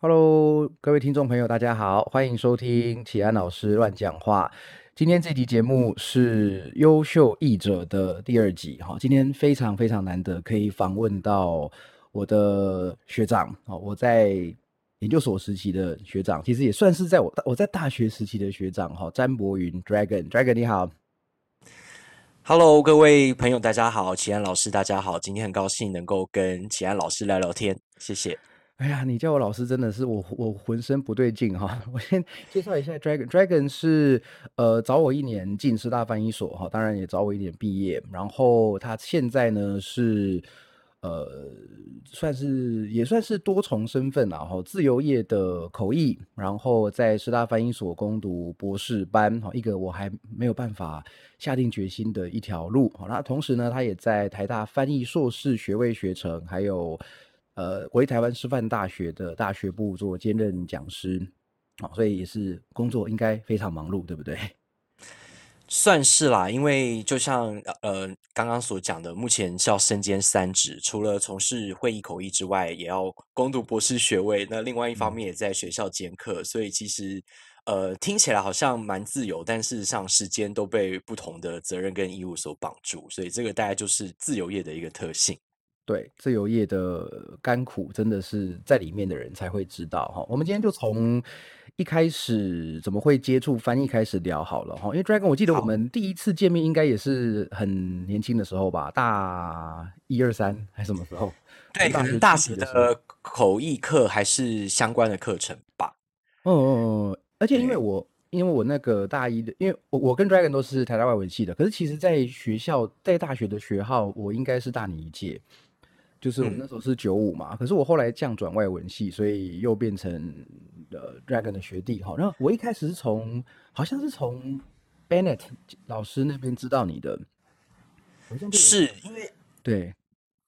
Hello，各位听众朋友，大家好，欢迎收听启安老师乱讲话。今天这集节目是优秀译者的第二集哈。今天非常非常难得，可以访问到我的学长哦，我在研究所时期的学长，其实也算是在我我在大学时期的学长哈。詹博云，Dragon，Dragon 你好，Hello，各位朋友大家好，启安老师大家好，今天很高兴能够跟启安老师聊聊天，谢谢。哎呀，你叫我老师真的是我我浑身不对劲哈！我先介绍一下 Dragon，Dragon 是呃早我一年进师大翻译所哈，当然也早我一年毕业。然后他现在呢是呃算是也算是多重身份然后自由业的口译，然后在师大翻译所攻读博士班哈，一个我还没有办法下定决心的一条路。好，那同时呢，他也在台大翻译硕士学位学程，还有。呃，回台湾师范大学的大学部做兼任讲师，哦，所以也是工作应该非常忙碌，对不对？算是啦，因为就像呃刚刚所讲的，目前是要身兼三职，除了从事会议口译之外，也要攻读博士学位。那另外一方面也在学校兼课，所以其实呃听起来好像蛮自由，但事实上时间都被不同的责任跟义务所绑住，所以这个大概就是自由业的一个特性。对自由业的甘苦，真的是在里面的人才会知道哈。我们今天就从一开始怎么会接触翻译开始聊好了哈。因为 Dragon，我记得我们第一次见面应该也是很年轻的时候吧，大一二三还是什么时候？对，可能大学的口译课还是相关的课程吧。嗯嗯嗯，而且因为我因为我那个大一的，因为我我跟 Dragon 都是台大外文系的，可是其实在学校在大学的学号，我应该是大你一届。就是我们那时候是九五嘛，可是我后来降转外文系，所以又变成呃 Dragon 的学弟哈。然后我一开始是从好像是从 Bennett 老师那边知道你的，是因为对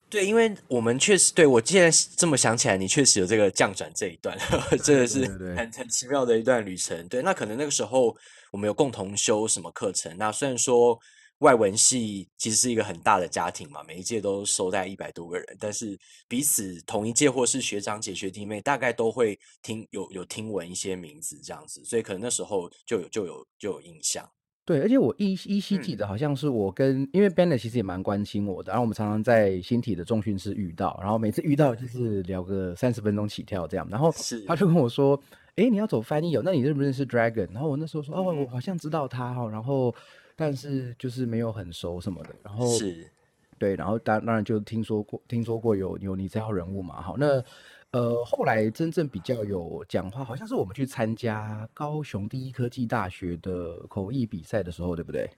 对，因为我们确实对我现在这么想起来，你确实有这个降转这一段，真的是很很奇妙的一段旅程。对，那可能那个时候我们有共同修什么课程，那虽然说。外文系其实是一个很大的家庭嘛，每一届都收在一百多个人，但是彼此同一届或是学长姐、学弟妹，大概都会听有有听闻一些名字这样子，所以可能那时候就有就有就有印象。对，而且我依依稀记得，好像是我跟因为 Ben 其实也蛮关心我的，然后我们常常在新体的重训室遇到，然后每次遇到就是聊个三十分钟起跳这样，然后他就跟我说：“哎，你要走翻译哦，那你认不认识 Dragon？” 然后我那时候说：“哦，我好像知道他哈。”然后。但是就是没有很熟什么的，然后是，对，然后当当然就听说过，听说过有有你这号人物嘛，好，那呃后来真正比较有讲话，好像是我们去参加高雄第一科技大学的口译比赛的时候，对不对？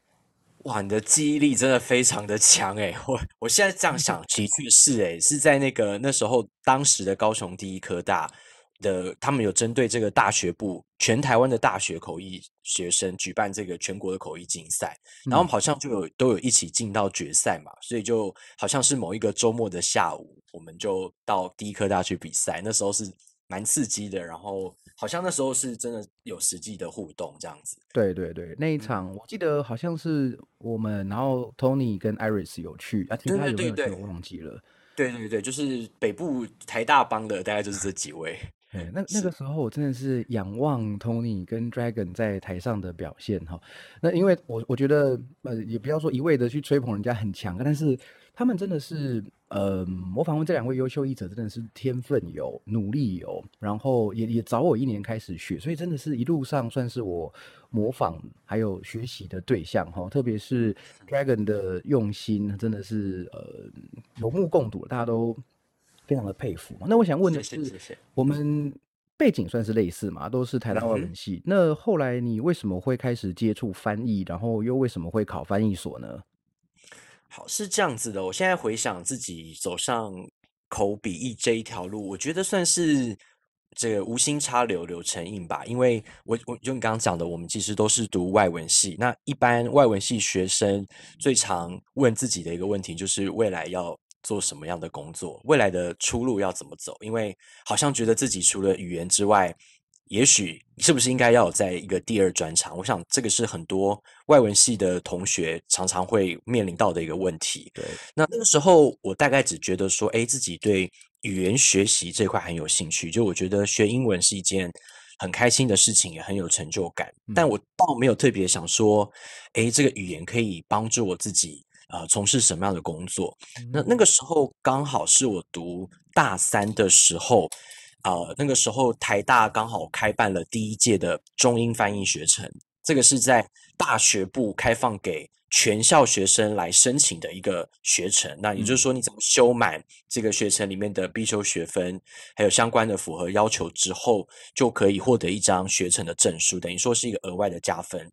哇，你的记忆力真的非常的强哎，我我现在这样想，的确是哎，是在那个那时候当时的高雄第一科大。的，他们有针对这个大学部全台湾的大学口译学生举办这个全国的口译竞赛，然后好像就有都有一起进到决赛嘛，所以就好像是某一个周末的下午，我们就到第一科大去比赛，那时候是蛮刺激的，然后好像那时候是真的有实际的互动这样子。对对对，那一场我记得好像是我们，然后 Tony 跟 Iris 有去，啊，其他有没有去我忘记了。对对对，就是北部台大帮的，大概就是这几位。对，那那个时候我真的是仰望 Tony 跟 Dragon 在台上的表现哈。那因为我我觉得呃，也不要说一味的去吹捧人家很强，但是他们真的是呃，我访问这两位优秀译者，真的是天分有，努力有，然后也也早我一年开始学，所以真的是一路上算是我模仿还有学习的对象哈。特别是 Dragon 的用心，真的是呃有目共睹，大家都。非常的佩服。那我想问的是，我们背景算是类似嘛，都是台大外文系。那后来你为什么会开始接触翻译，然后又为什么会考翻译所呢？好，是这样子的。我现在回想自己走上口笔译这一条路，我觉得算是这个无心插柳柳成荫吧。因为我我就你刚刚讲的，我们其实都是读外文系。那一般外文系学生最常问自己的一个问题，就是未来要。做什么样的工作？未来的出路要怎么走？因为好像觉得自己除了语言之外，也许是不是应该要有在一个第二专长？我想这个是很多外文系的同学常常会面临到的一个问题。对，那那个时候我大概只觉得说，哎，自己对语言学习这块很有兴趣，就我觉得学英文是一件很开心的事情，也很有成就感。但我倒没有特别想说，诶，这个语言可以帮助我自己呃从事什么样的工作。那那个时候刚好是我读大三的时候，呃，那个时候台大刚好开办了第一届的中英翻译学程，这个是在大学部开放给。全校学生来申请的一个学程，那也就是说，你怎么修满这个学程里面的必修学分，还有相关的符合要求之后，就可以获得一张学程的证书，等于说是一个额外的加分。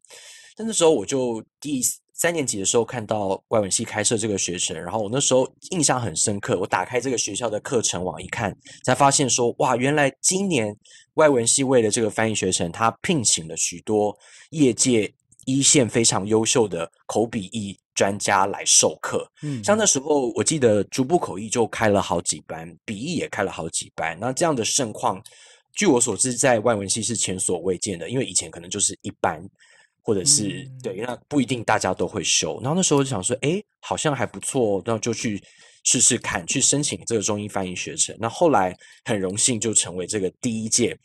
但那时候我就第三年级的时候看到外文系开设这个学程，然后我那时候印象很深刻。我打开这个学校的课程网一看，才发现说，哇，原来今年外文系为了这个翻译学程，他聘请了许多业界。一线非常优秀的口笔译专家来授课，嗯，像那时候我记得逐步口译就开了好几班，笔译也开了好几班。那这样的盛况，据我所知，在外文系是前所未见的，因为以前可能就是一班，或者是对，那不一定大家都会修。然后那时候就想说，哎，好像还不错，那就去试试看，去申请这个中英翻译学程。那后来很荣幸就成为这个第一届。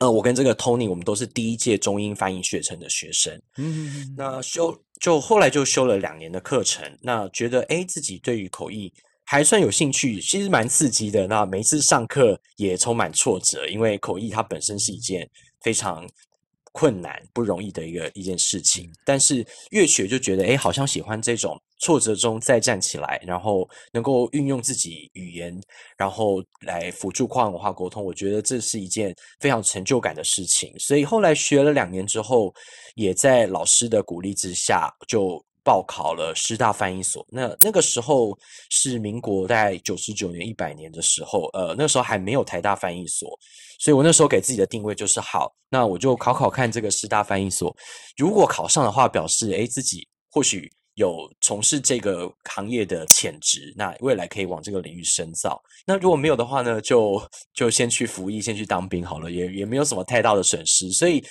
呃，我跟这个 Tony，我们都是第一届中英翻译学程的学生。嗯，那修就后来就修了两年的课程，那觉得哎，自己对于口译还算有兴趣，其实蛮刺激的。那每次上课也充满挫折，因为口译它本身是一件非常。困难不容易的一个一件事情，但是越学就觉得，哎，好像喜欢这种挫折中再站起来，然后能够运用自己语言，然后来辅助跨文化沟通。我觉得这是一件非常成就感的事情。所以后来学了两年之后，也在老师的鼓励之下，就报考了师大翻译所。那那个时候是民国在九十九年一百年的时候，呃，那时候还没有台大翻译所。所以我那时候给自己的定位就是好，那我就考考看这个师大翻译所，如果考上的话，表示诶自己或许有从事这个行业的潜质，那未来可以往这个领域深造。那如果没有的话呢，就就先去服役，先去当兵好了，也也没有什么太大的损失。所以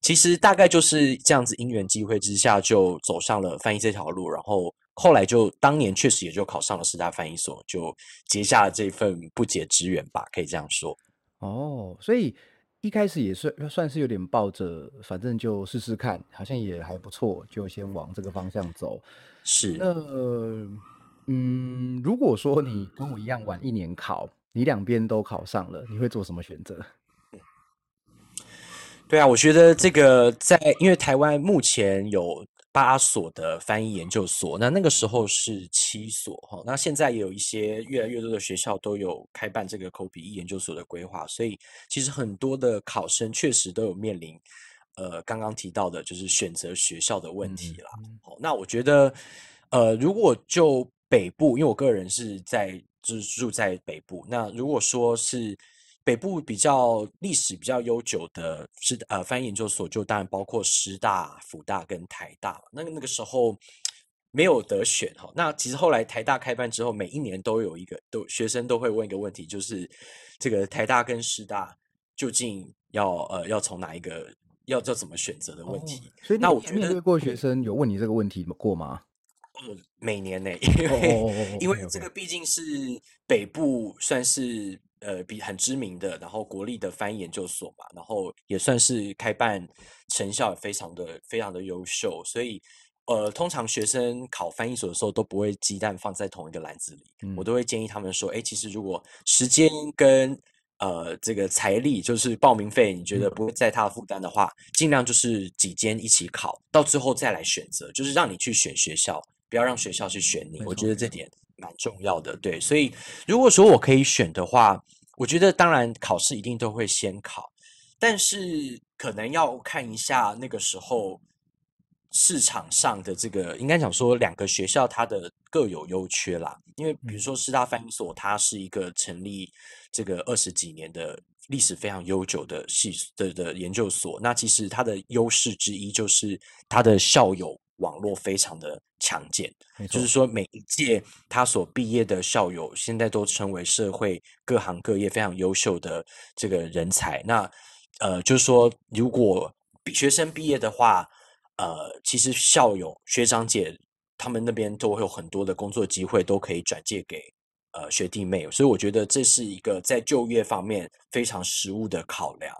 其实大概就是这样子，因缘机会之下就走上了翻译这条路，然后后来就当年确实也就考上了师大翻译所，就结下了这份不解之缘吧，可以这样说。哦，所以一开始也算算是有点抱着，反正就试试看，好像也还不错，就先往这个方向走。是，那嗯，如果说你跟我一样晚一年考，你两边都考上了，你会做什么选择？对啊，我觉得这个在，因为台湾目前有。八所的翻译研究所，那那个时候是七所哈，那现在也有一些越来越多的学校都有开办这个口笔译研究所的规划，所以其实很多的考生确实都有面临呃刚刚提到的就是选择学校的问题了。好，那我觉得呃如果就北部，因为我个人是在就是住在北部，那如果说是。北部比较历史比较悠久的师呃翻译研究所，就当然包括师大、辅大跟台大。那个那个时候没有得选哈。那其实后来台大开办之后，每一年都有一个都学生都会问一个问题，就是这个台大跟师大究竟要呃要从哪一个要要怎么选择的问题。所以那我面对过学生有问你这个问题过吗？每年呢，因为因为这个毕竟是北部算是。呃，比很知名的，然后国立的翻译研究所嘛，然后也算是开办成效也非常的非常的优秀，所以呃，通常学生考翻译所的时候都不会鸡蛋放在同一个篮子里，我都会建议他们说，哎，其实如果时间跟呃这个财力，就是报名费，你觉得不会再他的负担的话，尽量就是几间一起考，到最后再来选择，就是让你去选学校，不要让学校去选你，我觉得这点。蛮重要的，对，所以如果说我可以选的话，我觉得当然考试一定都会先考，但是可能要看一下那个时候市场上的这个，应该讲说两个学校它的各有优缺啦。因为比如说师大翻译所，它是一个成立这个二十几年的历史非常悠久的系的的研究所，那其实它的优势之一就是它的校友。网络非常的强健，就是说每一届他所毕业的校友，现在都成为社会各行各业非常优秀的这个人才。那呃，就是说，如果学生毕业的话，呃，其实校友学长姐他们那边都会有很多的工作机会，都可以转借给呃学弟妹，所以我觉得这是一个在就业方面非常实务的考量。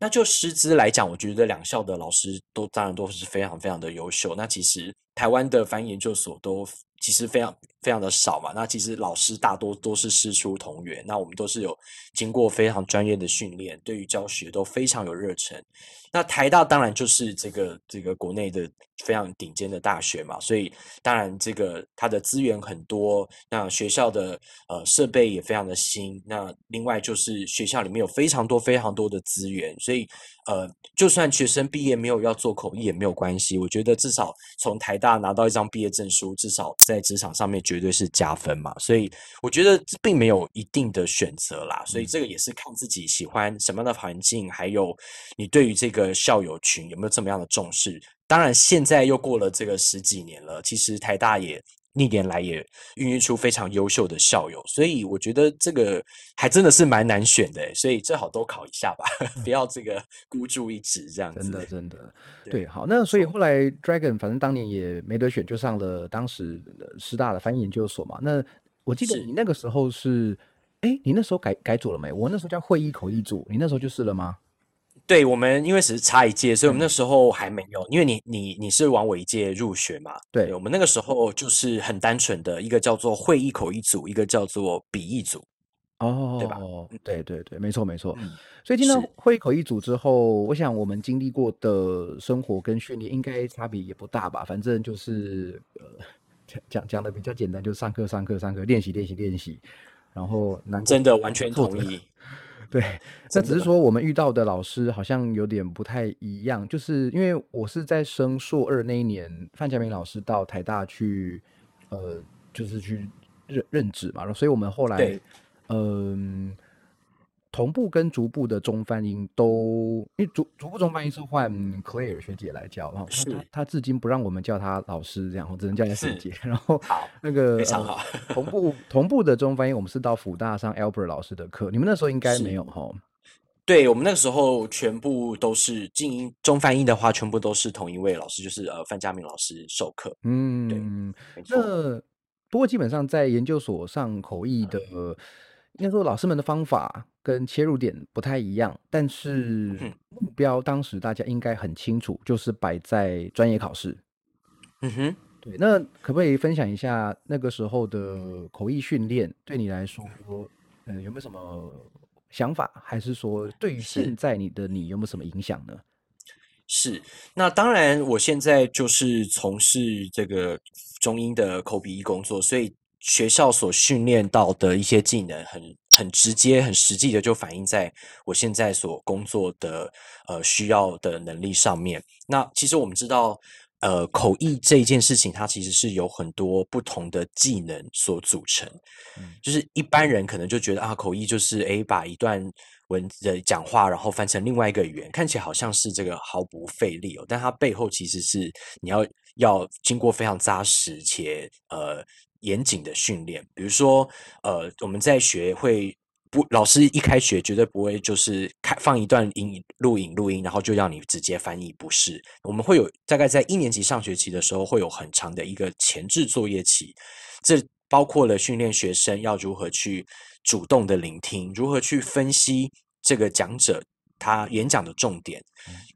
那就师资来讲，我觉得两校的老师都当然都是非常非常的优秀。那其实台湾的翻译研究所都其实非常非常的少嘛。那其实老师大多都是师出同源，那我们都是有经过非常专业的训练，对于教学都非常有热忱。那台大当然就是这个这个国内的非常顶尖的大学嘛，所以当然这个它的资源很多，那学校的呃设备也非常的新，那另外就是学校里面有非常多非常多的资源，所以呃就算学生毕业没有要做口译也没有关系，我觉得至少从台大拿到一张毕业证书，至少在职场上面绝对是加分嘛，所以我觉得并没有一定的选择啦，所以这个也是看自己喜欢什么样的环境，还有你对于这个。校友群有没有这么样的重视？当然，现在又过了这个十几年了，其实台大也历年来也孕育出非常优秀的校友，所以我觉得这个还真的是蛮难选的，所以最好都考一下吧，不要这个孤注一掷这样子。真的，真的，对，好，那所以后来 Dragon 反正当年也没得选，就上了当时师大的翻译研究所嘛。那我记得你那个时候是，哎，你那时候改改组了没？我那时候叫会议口译组，你那时候就是了吗？对我们，因为只是差一届，所以我们那时候还没有。因为你你你是往我一届入学嘛？对，我们那个时候就是很单纯的一个叫做会议口译组，一个叫做笔译组。哦，对吧？对对对，没错没错。所以听到会议口一组之后，我想我们经历过的生活跟训练应该差别也不大吧？反正就是呃讲讲讲的比较简单，就上课上课上课，练习练习练习，然后难真的完全同意。对，那只是说我们遇到的老师好像有点不太一样，就是因为我是在升硕二那一年，范家明老师到台大去，呃，就是去任任职嘛，所以我们后来，嗯。同步跟逐步的中翻英都，因为逐逐步中翻英是换 Claire 学姐来教，然后她她至今不让我们叫她老师，这样我只能叫她学姐。然后好，那个非常好。同步同步的中翻英，我们是到辅大上 Albert 老师的课，你们那时候应该没有哈？对我们那个时候全部都是静音中翻译的话，全部都是同一位老师，就是呃范家明老师授课。嗯，对。那不过基本上在研究所上口译的。应该说，老师们的方法跟切入点不太一样，但是目标当时大家应该很清楚，就是摆在专业考试。嗯哼，对。那可不可以分享一下那个时候的口译训练，对你来说，嗯，有没有什么想法？还是说，对于现在你的你有没有什么影响呢？是，那当然，我现在就是从事这个中英的口笔译工作，所以。学校所训练到的一些技能，很很直接、很实际的，就反映在我现在所工作的呃需要的能力上面。那其实我们知道，呃，口译这一件事情，它其实是有很多不同的技能所组成。就是一般人可能就觉得啊，口译就是诶把一段文的讲话，然后翻成另外一个语言，看起来好像是这个毫不费力哦，但它背后其实是你要要经过非常扎实且呃。严谨的训练，比如说，呃，我们在学会不，老师一开学绝对不会就是开放一段音录影录音，然后就让你直接翻译，不是。我们会有大概在一年级上学期的时候，会有很长的一个前置作业期，这包括了训练学生要如何去主动的聆听，如何去分析这个讲者他演讲的重点，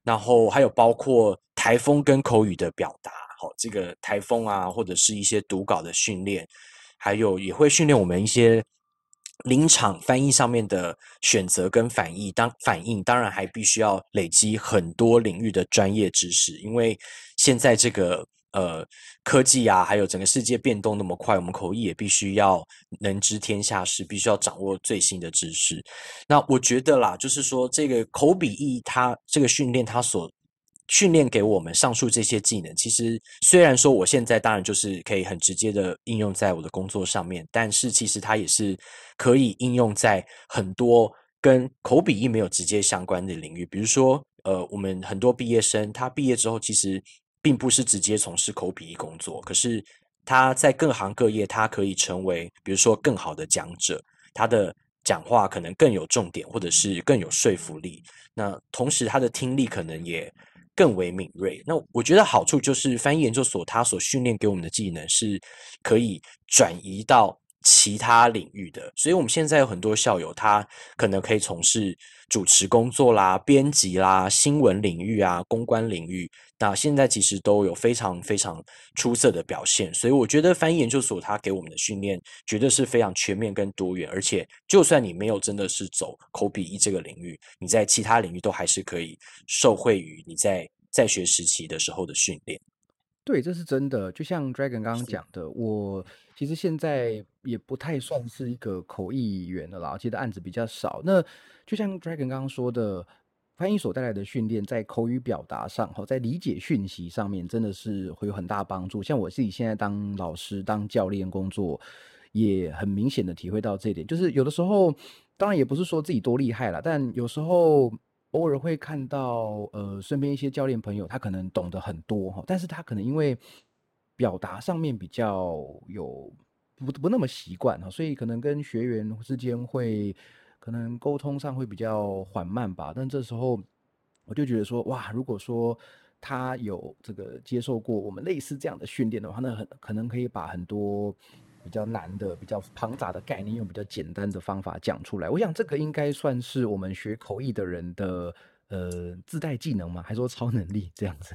然后还有包括台风跟口语的表达。这个台风啊，或者是一些读稿的训练，还有也会训练我们一些临场翻译上面的选择跟反应。当反应当然还必须要累积很多领域的专业知识，因为现在这个呃科技啊，还有整个世界变动那么快，我们口译也必须要能知天下事，必须要掌握最新的知识。那我觉得啦，就是说这个口笔译，它这个训练它所。训练给我们上述这些技能，其实虽然说我现在当然就是可以很直接的应用在我的工作上面，但是其实它也是可以应用在很多跟口笔译没有直接相关的领域。比如说，呃，我们很多毕业生他毕业之后，其实并不是直接从事口笔译工作，可是他在各行各业，他可以成为比如说更好的讲者，他的讲话可能更有重点，或者是更有说服力。那同时，他的听力可能也。更为敏锐。那我觉得好处就是翻译研究所它所训练给我们的技能是可以转移到其他领域的，所以我们现在有很多校友，他可能可以从事主持工作啦、编辑啦、新闻领域啊、公关领域。那现在其实都有非常非常出色的表现，所以我觉得翻译研究所它给我们的训练绝对是非常全面跟多元，而且就算你没有真的是走口笔译这个领域，你在其他领域都还是可以受惠于你在在学时期的时候的训练。对，这是真的。就像 Dragon 刚刚讲的，我其实现在也不太算是一个口译员了啦，接的案子比较少。那就像 Dragon 刚刚说的。翻译所带来的训练，在口语表达上，哈，在理解讯息上面，真的是会有很大帮助。像我自己现在当老师、当教练工作，也很明显的体会到这一点。就是有的时候，当然也不是说自己多厉害了，但有时候偶尔会看到，呃，身边一些教练朋友，他可能懂得很多哈，但是他可能因为表达上面比较有不不那么习惯哈，所以可能跟学员之间会。可能沟通上会比较缓慢吧，但这时候我就觉得说，哇，如果说他有这个接受过我们类似这样的训练的话，那很可能可以把很多比较难的、比较庞杂的概念用比较简单的方法讲出来。我想这个应该算是我们学口译的人的呃自带技能吗？还是说超能力这样子？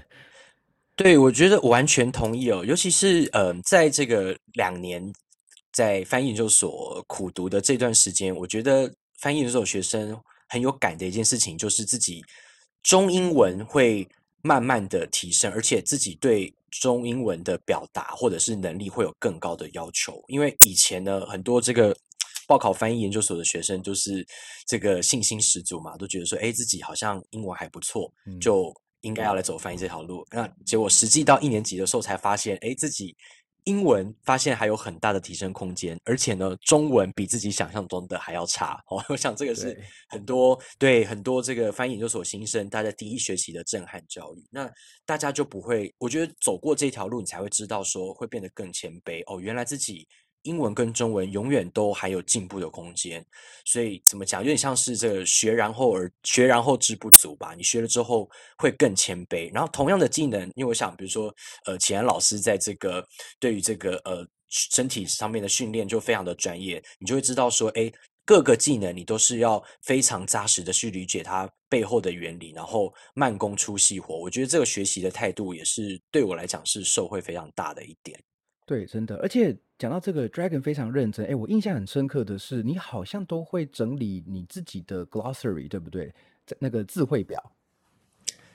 对，我觉得完全同意哦，尤其是呃，在这个两年在翻译研究所苦读的这段时间，我觉得。翻译研究所学生很有感的一件事情，就是自己中英文会慢慢的提升，而且自己对中英文的表达或者是能力会有更高的要求。因为以前呢，很多这个报考翻译研究所的学生都是这个信心十足嘛，都觉得说，哎，自己好像英文还不错，就应该要来走翻译这条路。那结果实际到一年级的时候才发现，哎，自己。英文发现还有很大的提升空间，而且呢，中文比自己想象中的还要差 哦。我想这个是很多对很多这个翻译研究所新生大家第一学期的震撼教育。那大家就不会，我觉得走过这条路，你才会知道说会变得更谦卑哦。原来自己。英文跟中文永远都还有进步的空间，所以怎么讲，有点像是这个学然后而学然后知不足吧。你学了之后会更谦卑，然后同样的技能，因为我想，比如说，呃，启安老师在这个对于这个呃身体上面的训练就非常的专业，你就会知道说，哎，各个技能你都是要非常扎实的去理解它背后的原理，然后慢工出细活。我觉得这个学习的态度也是对我来讲是受惠非常大的一点。对，真的，而且讲到这个，Dragon 非常认真。哎，我印象很深刻的是，你好像都会整理你自己的 glossary，对不对？在那个字汇表。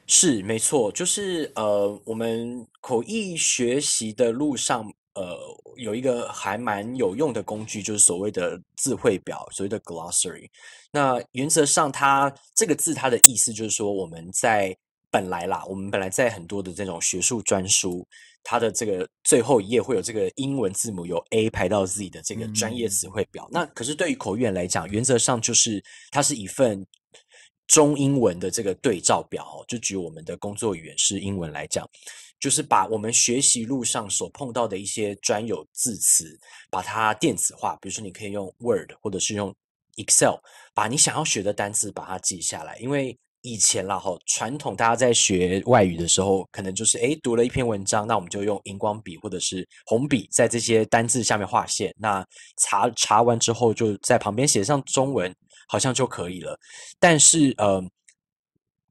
是，没错，就是呃，我们口译学习的路上，呃，有一个还蛮有用的工具，就是所谓的字汇表，所谓的 glossary。那原则上，它这个字它的意思就是说，我们在本来啦，我们本来在很多的这种学术专书。它的这个最后一页会有这个英文字母由 A 排到 Z 的这个专业词汇表。那可是对于口译员来讲，原则上就是它是一份中英文的这个对照表。就举我们的工作语言是英文来讲，就是把我们学习路上所碰到的一些专有字词，把它电子化。比如说，你可以用 Word 或者是用 Excel，把你想要学的单词把它记下来，因为。以前啦，哈，传统大家在学外语的时候，可能就是诶读了一篇文章，那我们就用荧光笔或者是红笔在这些单字下面划线。那查查完之后，就在旁边写上中文，好像就可以了。但是，呃，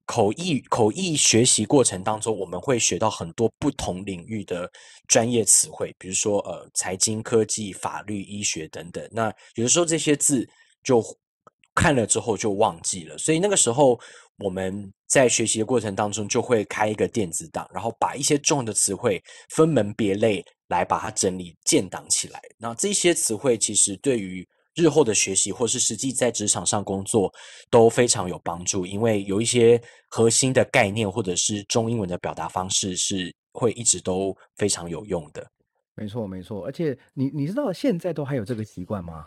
口译口译学习过程当中，我们会学到很多不同领域的专业词汇，比如说呃，财经、科技、法律、医学等等。那有的时候这些字就看了之后就忘记了，所以那个时候。我们在学习的过程当中，就会开一个电子档，然后把一些重要的词汇分门别类来把它整理建档起来。那这些词汇其实对于日后的学习，或是实际在职场上工作都非常有帮助，因为有一些核心的概念或者是中英文的表达方式是会一直都非常有用的。没错，没错。而且你你知道现在都还有这个习惯吗？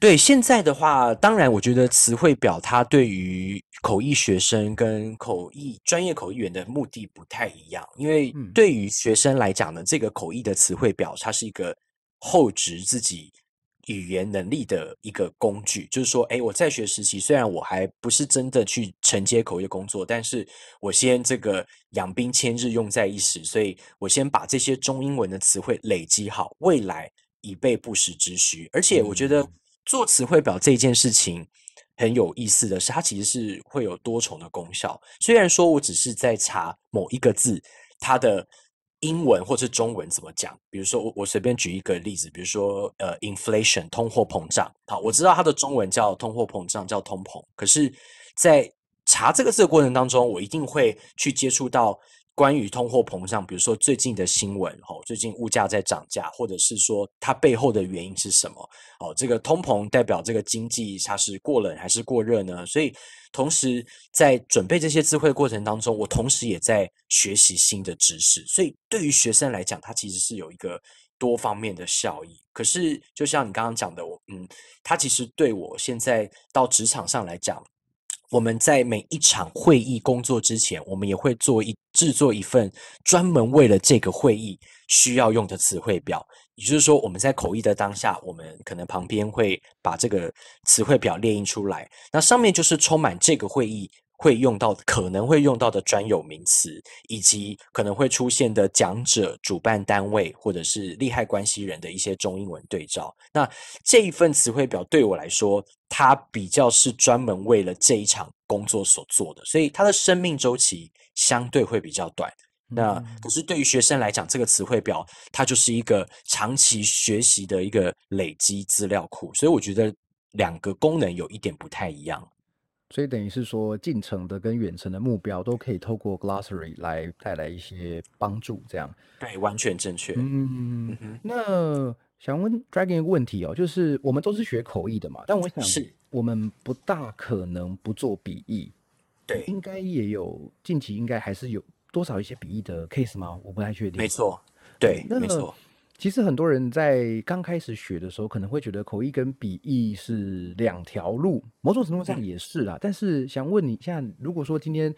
对现在的话，当然，我觉得词汇表它对于口译学生跟口译专业口译员的目的不太一样。因为对于学生来讲呢，这个口译的词汇表，它是一个厚植自己语言能力的一个工具。就是说，哎，我在学时期，虽然我还不是真的去承接口译工作，但是我先这个养兵千日，用在一时，所以我先把这些中英文的词汇累积好，未来。以备不时之需。而且我觉得做词汇表这件事情很有意思的是，它其实是会有多重的功效。虽然说我只是在查某一个字，它的。英文或是中文怎么讲？比如说，我我随便举一个例子，比如说，呃，inflation 通货膨胀。好，我知道它的中文叫通货膨胀，叫通膨。可是，在查这个字的过程当中，我一定会去接触到。关于通货膨胀，比如说最近的新闻，哦，最近物价在涨价，或者是说它背后的原因是什么？哦，这个通膨代表这个经济它是过冷还是过热呢？所以，同时在准备这些智慧过程当中，我同时也在学习新的知识。所以，对于学生来讲，它其实是有一个多方面的效益。可是，就像你刚刚讲的，我嗯，它其实对我现在到职场上来讲。我们在每一场会议工作之前，我们也会做一制作一份专门为了这个会议需要用的词汇表。也就是说，我们在口译的当下，我们可能旁边会把这个词汇表列印出来，那上面就是充满这个会议。会用到可能会用到的专有名词，以及可能会出现的讲者、主办单位或者是利害关系人的一些中英文对照。那这一份词汇表对我来说，它比较是专门为了这一场工作所做的，所以它的生命周期相对会比较短。那可是对于学生来讲，这个词汇表它就是一个长期学习的一个累积资料库，所以我觉得两个功能有一点不太一样。所以等于是说，近程的跟远程的目标都可以透过 Glossary 来带来一些帮助，这样。对，完全正确。嗯，那想问 Dragon 一个问题哦，就是我们都是学口译的嘛，但我想是我们不大可能不做笔译。对，应该也有近期应该还是有多少一些笔译的 case 吗？我不太确定。没错，对，没错。其实很多人在刚开始学的时候，可能会觉得口译跟笔译是两条路，某种程度上也是啦。但是想问你，一下如果说今天，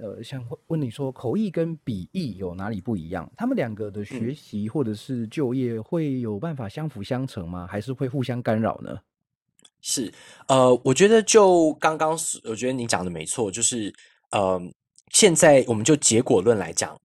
呃，想问你说口译跟笔译有哪里不一样？他们两个的学习或者是就业会有办法相辅相成吗？还是会互相干扰呢？是，呃，我觉得就刚刚，我觉得你讲的没错，就是，呃，现在我们就结果论来讲，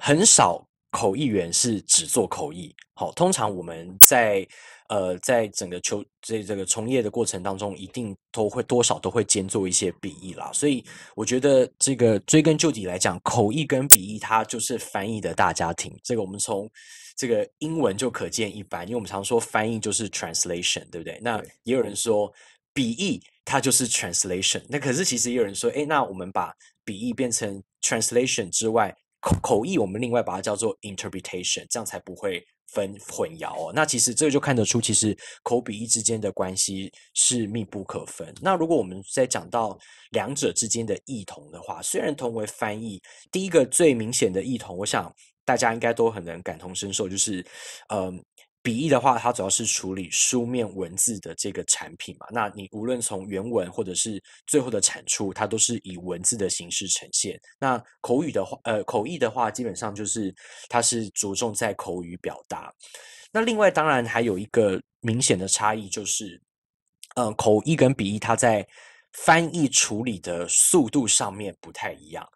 很少。口译员是只做口译，好，通常我们在呃，在整个求这这个从业的过程当中，一定都会多少都会兼做一些笔译啦。所以我觉得这个追根究底来讲，口译跟笔译它就是翻译的大家庭。这个我们从这个英文就可见一斑，因为我们常说翻译就是 translation，对不对？那也有人说笔译它就是 translation，那可是其实也有人说，哎，那我们把笔译变成 translation 之外。口口译，我们另外把它叫做 interpretation，这样才不会分混淆哦。那其实这个就看得出，其实口笔译之间的关系是密不可分。那如果我们在讲到两者之间的异同的话，虽然同为翻译，第一个最明显的异同，我想大家应该都很能感同身受，就是，嗯。笔译的话，它主要是处理书面文字的这个产品嘛。那你无论从原文或者是最后的产出，它都是以文字的形式呈现。那口语的话，呃，口译的话，基本上就是它是着重在口语表达。那另外，当然还有一个明显的差异，就是，嗯，口译跟笔译它在翻译处理的速度上面不太一样。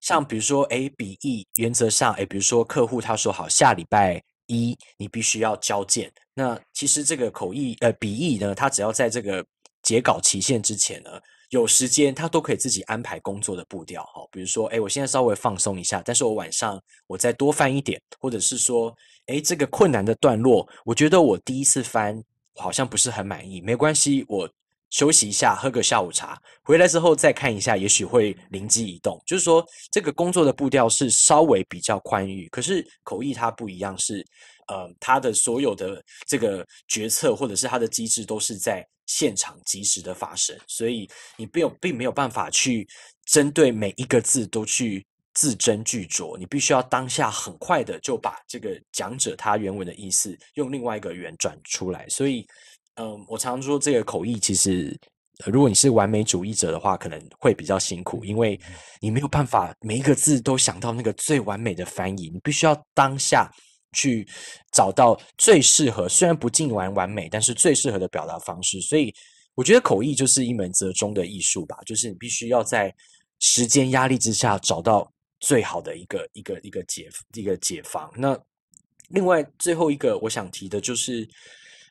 像比如说，哎，笔译原则上，哎，比如说客户他说好下礼拜。一，你必须要交件。那其实这个口译呃笔译呢，他只要在这个截稿期限之前呢，有时间他都可以自己安排工作的步调哈。比如说，哎，我现在稍微放松一下，但是我晚上我再多翻一点，或者是说，哎，这个困难的段落，我觉得我第一次翻好像不是很满意，没关系，我。休息一下，喝个下午茶，回来之后再看一下，也许会灵机一动。就是说，这个工作的步调是稍微比较宽裕，可是口译它不一样，是呃，它的所有的这个决策或者是它的机制都是在现场及时的发生，所以你并并没有办法去针对每一个字都去字斟句酌，你必须要当下很快的就把这个讲者他原文的意思用另外一个语言转出来，所以。嗯，我常说这个口译其实，如果你是完美主义者的话，可能会比较辛苦，因为你没有办法每一个字都想到那个最完美的翻译，你必须要当下去找到最适合，虽然不尽完完美，但是最适合的表达方式。所以我觉得口译就是一门折中的艺术吧，就是你必须要在时间压力之下找到最好的一个一个一个解一个解放。那另外最后一个我想提的就是，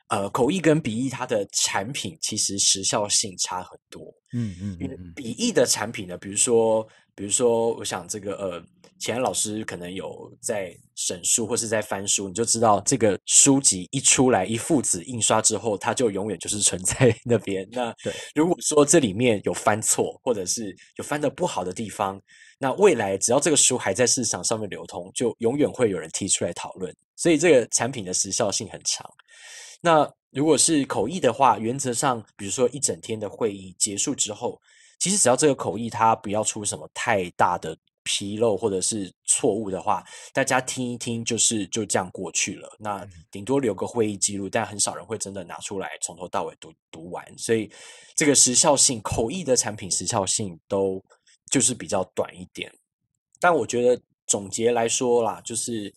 呃，口译跟笔译它的产品其实时效性差很多。嗯嗯，因为笔译的产品呢，比如说，比如说，我想这个呃。钱老师可能有在审书或是在翻书，你就知道这个书籍一出来一父子印刷之后，它就永远就是存在那边。那如果说这里面有翻错，或者是有翻的不好的地方，那未来只要这个书还在市场上面流通，就永远会有人提出来讨论。所以这个产品的时效性很长。那如果是口译的话，原则上，比如说一整天的会议结束之后，其实只要这个口译它不要出什么太大的。纰漏或者是错误的话，大家听一听，就是就这样过去了。那顶多留个会议记录，但很少人会真的拿出来从头到尾读读完。所以这个时效性，口译的产品时效性都就是比较短一点。但我觉得总结来说啦，就是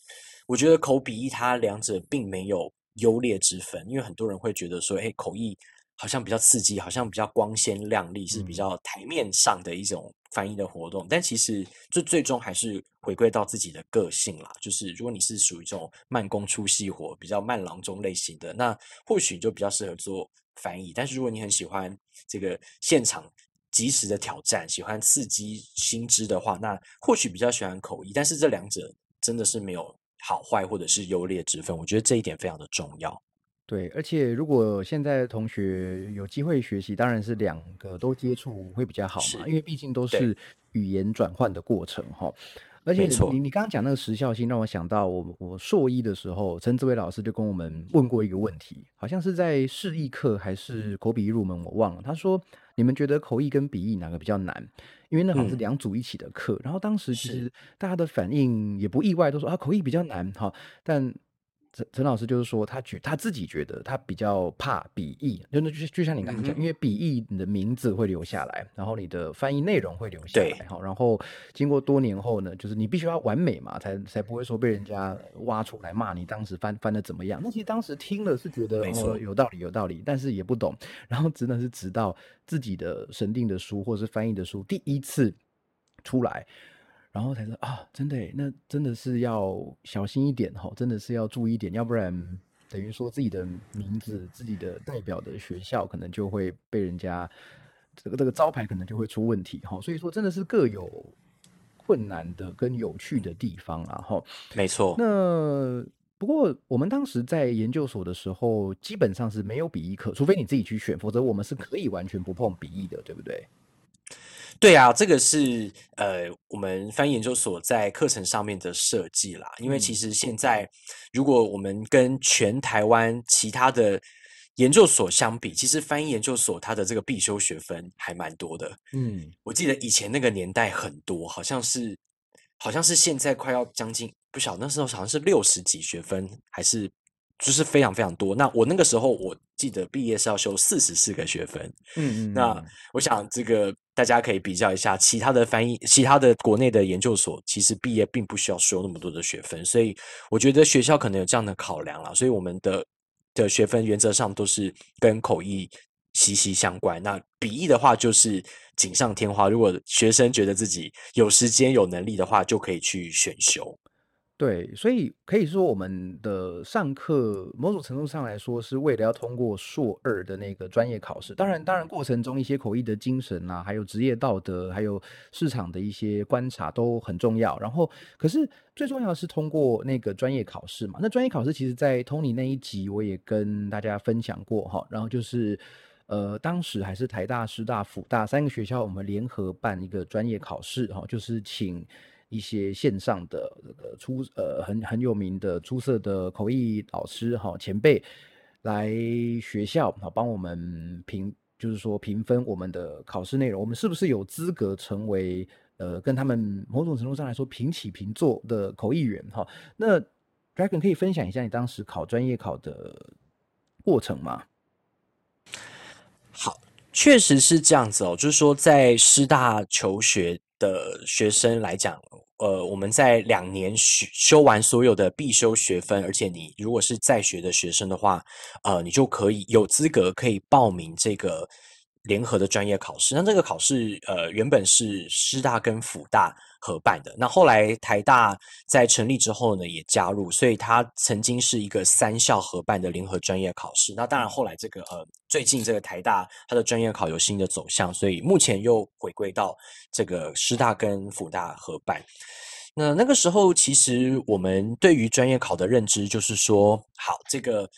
我觉得口笔译它两者并没有优劣之分，因为很多人会觉得说，哎，口译。好像比较刺激，好像比较光鲜亮丽，是比较台面上的一种翻译的活动。但其实最最终还是回归到自己的个性啦。就是如果你是属于这种慢工出细活、比较慢郎中类型的，那或许就比较适合做翻译。但是如果你很喜欢这个现场及时的挑战，喜欢刺激新知的话，那或许比较喜欢口译。但是这两者真的是没有好坏或者是优劣之分。我觉得这一点非常的重要。对，而且如果现在同学有机会学习，当然是两个都接触会比较好嘛，因为毕竟都是语言转换的过程哈。而且你你刚刚讲那个时效性，让我想到我我硕一的时候，陈志伟老师就跟我们问过一个问题，好像是在示意课还是口笔译入门，我忘了。他说：“你们觉得口译跟笔译哪个比较难？”因为那好像是两组一起的课，然后当时其实大家的反应也不意外，都说啊口译比较难哈，但。陈陈老师就是说，他觉他自己觉得他比较怕笔译，就那就就像你刚刚讲，因为笔译你的名字会留下来，然后你的翻译内容会留下来，好，然后经过多年后呢，就是你必须要完美嘛，才才不会说被人家挖出来骂你当时翻翻的怎么样。那其实当时听了是觉得哦有道理有道理，但是也不懂，然后真的是直到自己的审定的书或者是翻译的书第一次出来。然后才说啊，真的，那真的是要小心一点哈，真的是要注意一点，要不然等于说自己的名字、自己的代表的学校，可能就会被人家这个这个招牌可能就会出问题哈。所以说，真的是各有困难的跟有趣的地方啊哈。没错。那不过我们当时在研究所的时候，基本上是没有笔译课，除非你自己去选，否则我们是可以完全不碰笔译的，对不对？对啊，这个是呃，我们翻译研究所在课程上面的设计啦。因为其实现在，如果我们跟全台湾其他的研究所相比，其实翻译研究所它的这个必修学分还蛮多的。嗯，我记得以前那个年代很多，好像是好像是现在快要将近不晓那时候好像是六十几学分，还是就是非常非常多。那我那个时候我记得毕业是要修四十四个学分。嗯嗯，那我想这个。大家可以比较一下其他的翻译，其他的国内的研究所，其实毕业并不需要修那么多的学分，所以我觉得学校可能有这样的考量了。所以我们的的学分原则上都是跟口译息息相关。那笔译的话就是锦上添花，如果学生觉得自己有时间有能力的话，就可以去选修。对，所以可以说我们的上课某种程度上来说，是为了要通过硕二的那个专业考试。当然，当然过程中一些口译的精神啊，还有职业道德，还有市场的一些观察都很重要。然后，可是最重要的是通过那个专业考试嘛。那专业考试其实，在 Tony 那一集我也跟大家分享过哈。然后就是，呃，当时还是台大、师大、辅大三个学校，我们联合办一个专业考试哈，就是请。一些线上的这个出呃很很有名的出色的口译老师哈前辈来学校啊帮我们评，就是说评分我们的考试内容，我们是不是有资格成为呃跟他们某种程度上来说平起平坐的口译员哈？那 Dragon 可以分享一下你当时考专业考的过程吗？好，确实是这样子哦，就是说在师大求学。的学生来讲，呃，我们在两年修修完所有的必修学分，而且你如果是在学的学生的话，呃，你就可以有资格可以报名这个联合的专业考试。那这个考试呃原本是师大跟辅大合办的，那后来台大在成立之后呢也加入，所以它曾经是一个三校合办的联合专业考试。那当然后来这个呃最近这个台大它的专业考有新的走向，所以目前又回归到这个师大跟辅大合办。那那个时候，其实我们对于专业考的认知就是说，好，这个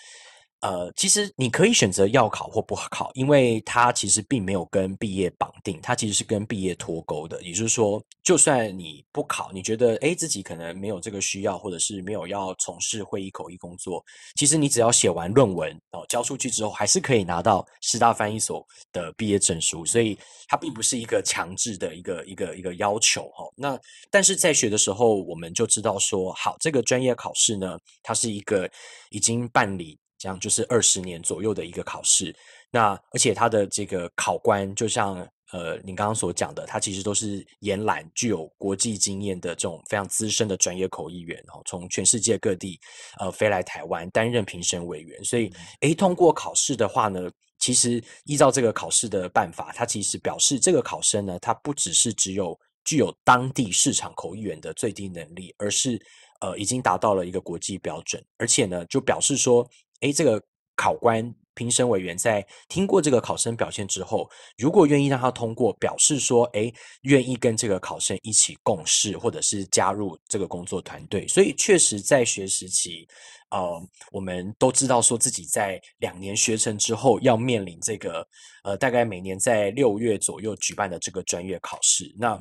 呃，其实你可以选择要考或不考，因为它其实并没有跟毕业绑定，它其实是跟毕业脱钩的。也就是说，就算你不考，你觉得诶自己可能没有这个需要，或者是没有要从事会议口译工作，其实你只要写完论文哦，交出去之后，还是可以拿到师大翻译所的毕业证书。所以它并不是一个强制的一个一个一个要求哈。那但是在学的时候，我们就知道说，好，这个专业考试呢，它是一个已经办理。这样就是二十年左右的一个考试，那而且他的这个考官，就像呃您刚刚所讲的，他其实都是延揽具有国际经验的这种非常资深的专业口译员哦，从全世界各地呃飞来台湾担任评审委员，所以诶通过考试的话呢，其实依照这个考试的办法，它其实表示这个考生呢，他不只是只有具有当地市场口译员的最低能力，而是呃已经达到了一个国际标准，而且呢就表示说。哎，这个考官评审委员在听过这个考生表现之后，如果愿意让他通过，表示说，哎，愿意跟这个考生一起共事，或者是加入这个工作团队。所以，确实在学时期，呃，我们都知道说自己在两年学成之后，要面临这个，呃，大概每年在六月左右举办的这个专业考试。那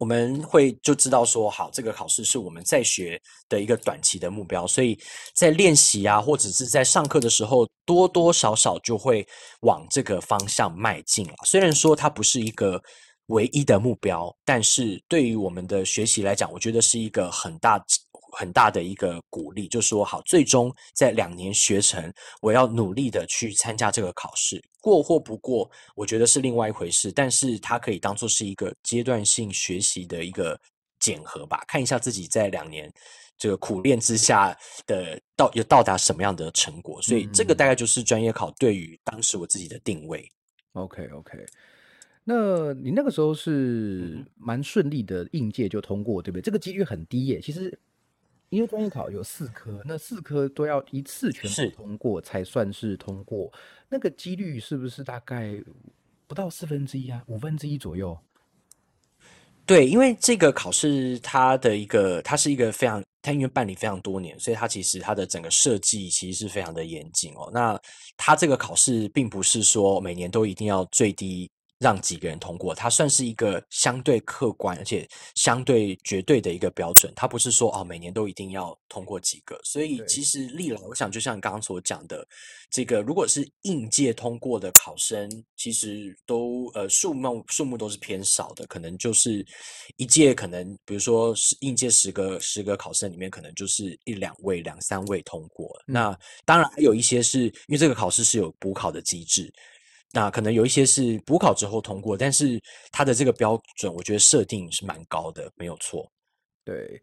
我们会就知道说，好，这个考试是我们在学的一个短期的目标，所以在练习啊，或者是在上课的时候，多多少少就会往这个方向迈进了。虽然说它不是一个唯一的目标，但是对于我们的学习来讲，我觉得是一个很大。很大的一个鼓励，就说好，最终在两年学成，我要努力的去参加这个考试，过或不过，我觉得是另外一回事。但是它可以当做是一个阶段性学习的一个检核吧，看一下自己在两年这个苦练之下的到有到达什么样的成果。所以这个大概就是专业考对于当时我自己的定位。OK OK，那你那个时候是蛮顺利的应届就通过，对不对？这个几率很低耶，其实。因为专业考有四科，那四科都要一次全部通过才算是通过，那个几率是不是大概不到四分之一啊？五分之一左右？对，因为这个考试它的一个，它是一个非常，它因为办理非常多年，所以它其实它的整个设计其实是非常的严谨哦。那它这个考试并不是说每年都一定要最低。让几个人通过，它算是一个相对客观而且相对绝对的一个标准。它不是说哦，每年都一定要通过几个。所以其实历来，我想就像你刚刚所讲的，这个如果是应届通过的考生，其实都呃数目数目都是偏少的，可能就是一届可能比如说是应届十个十个考生里面，可能就是一两位两三位通过。那当然还有一些是因为这个考试是有补考的机制。那可能有一些是补考之后通过，但是它的这个标准，我觉得设定是蛮高的，没有错。对，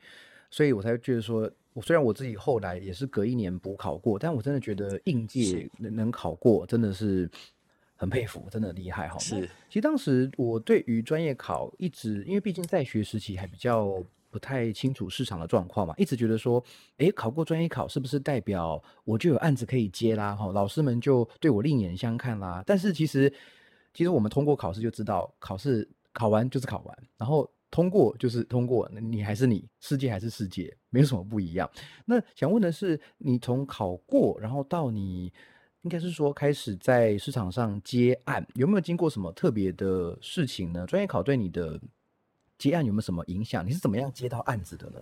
所以我才觉得说，我虽然我自己后来也是隔一年补考过，但我真的觉得应届能能考过，真的是很佩服，真的厉害哈。是，其实当时我对于专业考一直，因为毕竟在学时期还比较。不太清楚市场的状况嘛，一直觉得说，诶，考过专业考是不是代表我就有案子可以接啦？哈，老师们就对我另眼相看啦。但是其实，其实我们通过考试就知道，考试考完就是考完，然后通过就是通过，你还是你，世界还是世界，没有什么不一样。那想问的是，你从考过，然后到你应该是说开始在市场上接案，有没有经过什么特别的事情呢？专业考对你的？接案有没有什么影响？你是怎么样接到案子的呢？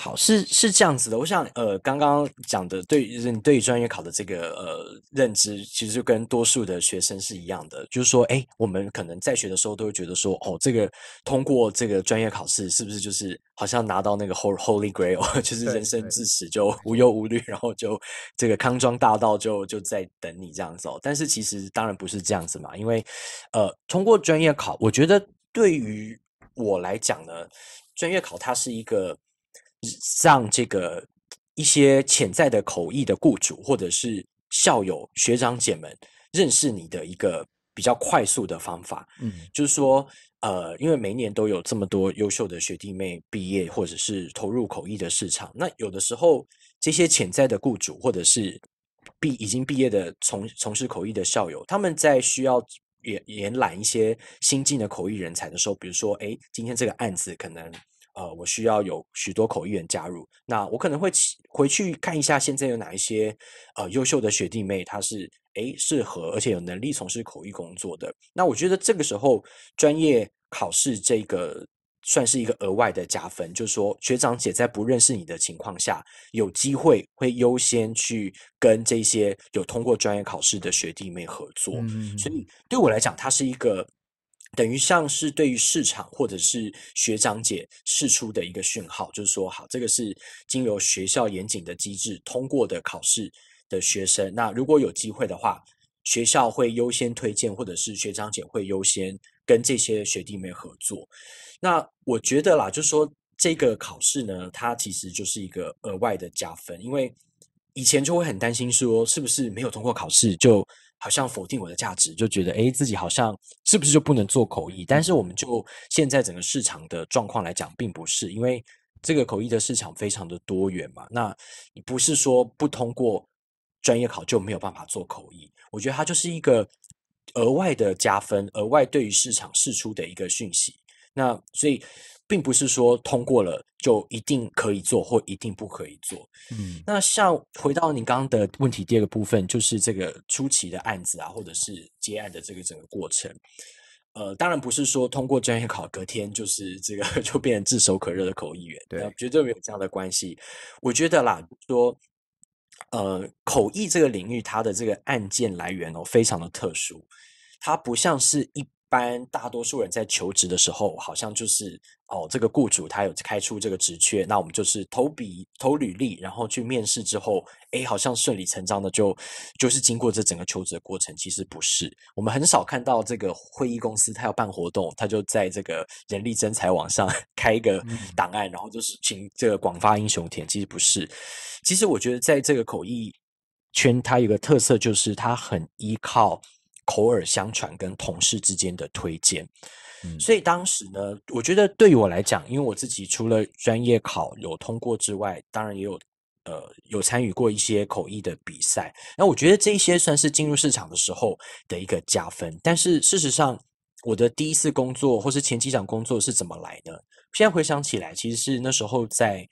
好，是是这样子的。我想，呃，刚刚讲的对你对于专业考的这个呃认知，其实就跟多数的学生是一样的。就是说，哎，我们可能在学的时候都会觉得说，哦，这个通过这个专业考试，是不是就是好像拿到那个 Holy Grail，就是人生至此就无忧无虑，然后就这个康庄大道就就在等你这样子。但是其实当然不是这样子嘛，因为呃，通过专业考，我觉得。对于我来讲呢，专业考它是一个让这个一些潜在的口译的雇主或者是校友学长姐们认识你的一个比较快速的方法。嗯，就是说，呃，因为每年都有这么多优秀的学弟妹毕业，或者是投入口译的市场，那有的时候这些潜在的雇主，或者是毕已经毕业的从从事口译的校友，他们在需要延延揽一些新进的口译人才的时候，比如说，哎，今天这个案子可能。呃，我需要有许多口译员加入，那我可能会回去看一下现在有哪一些呃优秀的学弟妹，他是诶适合而且有能力从事口译工作的。那我觉得这个时候专业考试这个算是一个额外的加分，就是说学长姐在不认识你的情况下，有机会会优先去跟这些有通过专业考试的学弟妹合作。所以对我来讲，它是一个。等于像是对于市场或者是学长姐释出的一个讯号，就是说，好，这个是经由学校严谨的机制通过的考试的学生。那如果有机会的话，学校会优先推荐，或者是学长姐会优先跟这些学弟妹合作。那我觉得啦，就是说这个考试呢，它其实就是一个额外的加分，因为以前就会很担心说，是不是没有通过考试就。好像否定我的价值，就觉得哎，自己好像是不是就不能做口译？但是我们就现在整个市场的状况来讲，并不是，因为这个口译的市场非常的多元嘛。那你不是说不通过专业考就没有办法做口译？我觉得它就是一个额外的加分，额外对于市场释出的一个讯息。那所以。并不是说通过了就一定可以做或一定不可以做。嗯，那像回到您刚刚的问题，第二个部分就是这个初期的案子啊，或者是接案的这个整个过程。呃，当然不是说通过专业考隔天就是这个 就变成炙手可热的口译员，对，绝对没有这样的关系。我觉得啦，说呃，口译这个领域它的这个案件来源哦，非常的特殊，它不像是一。般大多数人在求职的时候，好像就是哦，这个雇主他有开出这个职缺，那我们就是投笔投履历，然后去面试之后，哎，好像顺理成章的就就是经过这整个求职的过程。其实不是，我们很少看到这个会议公司他要办活动，他就在这个人力征才网上 开一个档案，然后就是请这个广发英雄填。其实不是，其实我觉得在这个口译圈，它有个特色就是它很依靠。口耳相传跟同事之间的推荐，所以当时呢，我觉得对于我来讲，因为我自己除了专业考有通过之外，当然也有呃有参与过一些口译的比赛。那我觉得这些算是进入市场的时候的一个加分。但是事实上，我的第一次工作或是前几场工作是怎么来的？现在回想起来，其实是那时候在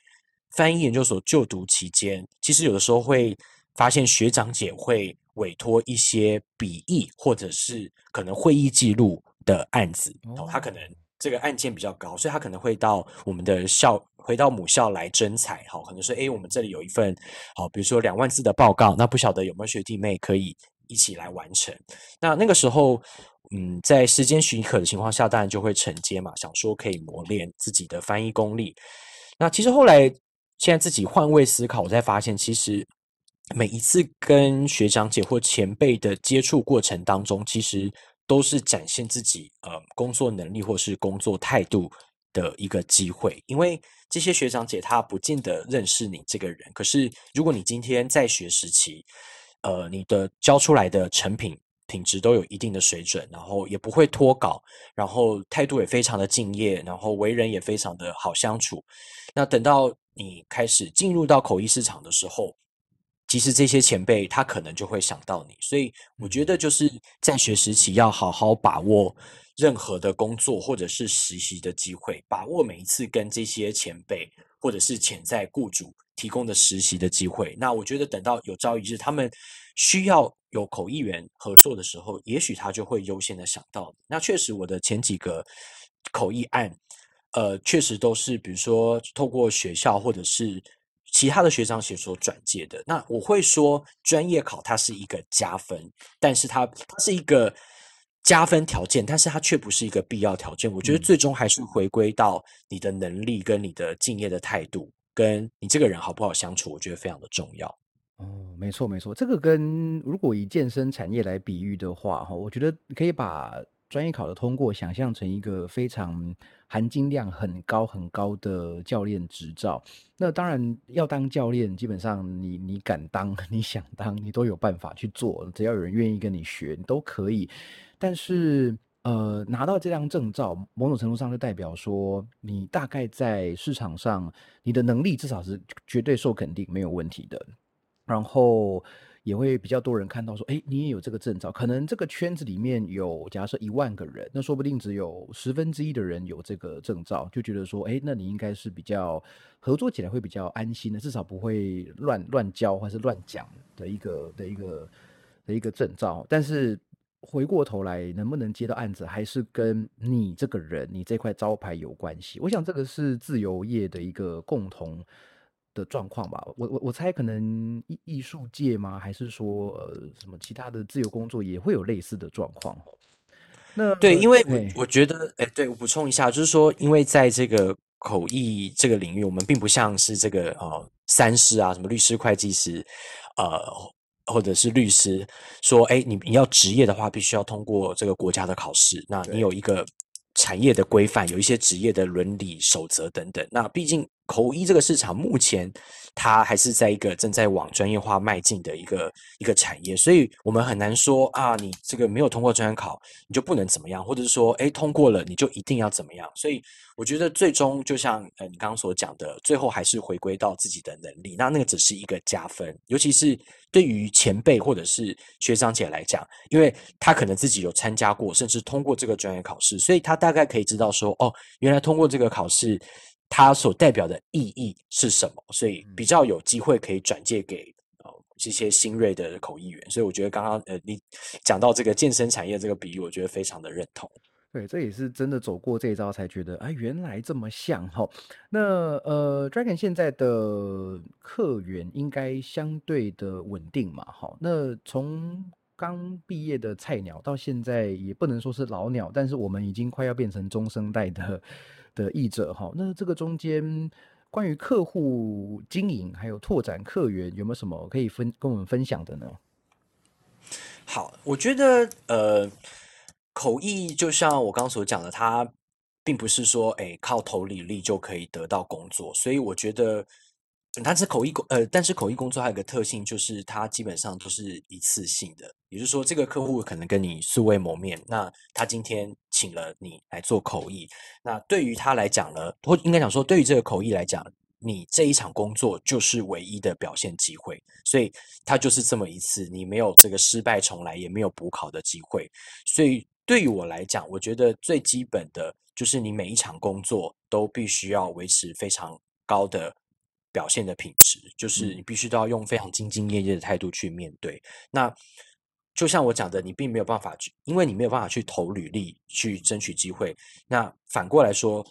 翻译研究所就读期间，其实有的时候会发现学长姐会。委托一些笔译或者是可能会议记录的案子，哦，他可能这个案件比较高，所以他可能会到我们的校，回到母校来征才，好，可能说，哎，我们这里有一份，好，比如说两万字的报告，那不晓得有没有学弟妹可以一起来完成？那那个时候，嗯，在时间许可的情况下，当然就会承接嘛，想说可以磨练自己的翻译功力。那其实后来现在自己换位思考，我才发现，其实。每一次跟学长姐或前辈的接触过程当中，其实都是展现自己呃工作能力或是工作态度的一个机会。因为这些学长姐他不见得认识你这个人，可是如果你今天在学时期，呃，你的教出来的成品品质都有一定的水准，然后也不会脱稿，然后态度也非常的敬业，然后为人也非常的好相处。那等到你开始进入到口译市场的时候，其实这些前辈他可能就会想到你，所以我觉得就是在学时期要好好把握任何的工作或者是实习的机会，把握每一次跟这些前辈或者是潜在雇主提供的实习的机会。那我觉得等到有朝一日他们需要有口译员合作的时候，也许他就会优先的想到。那确实我的前几个口译案，呃，确实都是比如说透过学校或者是。其他的学长学所转介的，那我会说专业考它是一个加分，但是它它是一个加分条件，但是它却不是一个必要条件。我觉得最终还是回归到你的能力跟你的敬业的态度，跟你这个人好不好相处，我觉得非常的重要。哦，没错没错，这个跟如果以健身产业来比喻的话，哈，我觉得可以把专业考的通过想象成一个非常。含金量很高很高的教练执照，那当然要当教练，基本上你你敢当，你想当，你都有办法去做，只要有人愿意跟你学，你都可以。但是呃，拿到这张证照，某种程度上就代表说，你大概在市场上，你的能力至少是绝对受肯定，没有问题的。然后。也会比较多人看到说，哎，你也有这个证照，可能这个圈子里面有假设一万个人，那说不定只有十分之一的人有这个证照，就觉得说，哎，那你应该是比较合作起来会比较安心的，至少不会乱乱教或是乱讲的一个的一个的一个证照。但是回过头来，能不能接到案子，还是跟你这个人，你这块招牌有关系。我想这个是自由业的一个共同。的状况吧，我我我猜可能艺艺术界吗？还是说呃什么其他的自由工作也会有类似的状况？那对，因为我我觉得，哎，对我补充一下，就是说，因为在这个口译这个领域，我们并不像是这个呃三师啊，什么律师、会计师，呃，或者是律师，说，哎，你你要职业的话，必须要通过这个国家的考试，那你有一个产业的规范，有一些职业的伦理守则等等。那毕竟。口译这个市场目前，它还是在一个正在往专业化迈进的一个一个产业，所以我们很难说啊，你这个没有通过专业考，你就不能怎么样，或者是说，哎，通过了你就一定要怎么样。所以我觉得最终就像呃你刚刚所讲的，最后还是回归到自己的能力，那那个只是一个加分，尤其是对于前辈或者是学长姐来讲，因为他可能自己有参加过，甚至通过这个专业考试，所以他大概可以知道说，哦，原来通过这个考试。它所代表的意义是什么？所以比较有机会可以转借给呃这些新锐的口译员。所以我觉得刚刚呃你讲到这个健身产业这个比喻，我觉得非常的认同。对，这也是真的走过这一招才觉得啊，原来这么像哈。那呃，Dragon 现在的客源应该相对的稳定嘛？哈，那从刚毕业的菜鸟到现在也不能说是老鸟，但是我们已经快要变成中生代的。的译者哈，那这个中间关于客户经营还有拓展客源，有没有什么可以分跟我们分享的呢？好，我觉得呃，口译就像我刚所讲的，它并不是说哎靠投履历就可以得到工作，所以我觉得。但是口译工呃，但是口译工作还有个特性，就是它基本上都是一次性的。也就是说，这个客户可能跟你素未谋面，那他今天请了你来做口译，那对于他来讲呢，或应该讲说，对于这个口译来讲，你这一场工作就是唯一的表现机会，所以他就是这么一次，你没有这个失败重来，也没有补考的机会。所以对于我来讲，我觉得最基本的就是你每一场工作都必须要维持非常高的。表现的品质，就是你必须都要用非常兢兢业业的态度去面对。那就像我讲的，你并没有办法去，因为你没有办法去投履历去争取机会。那反过来说，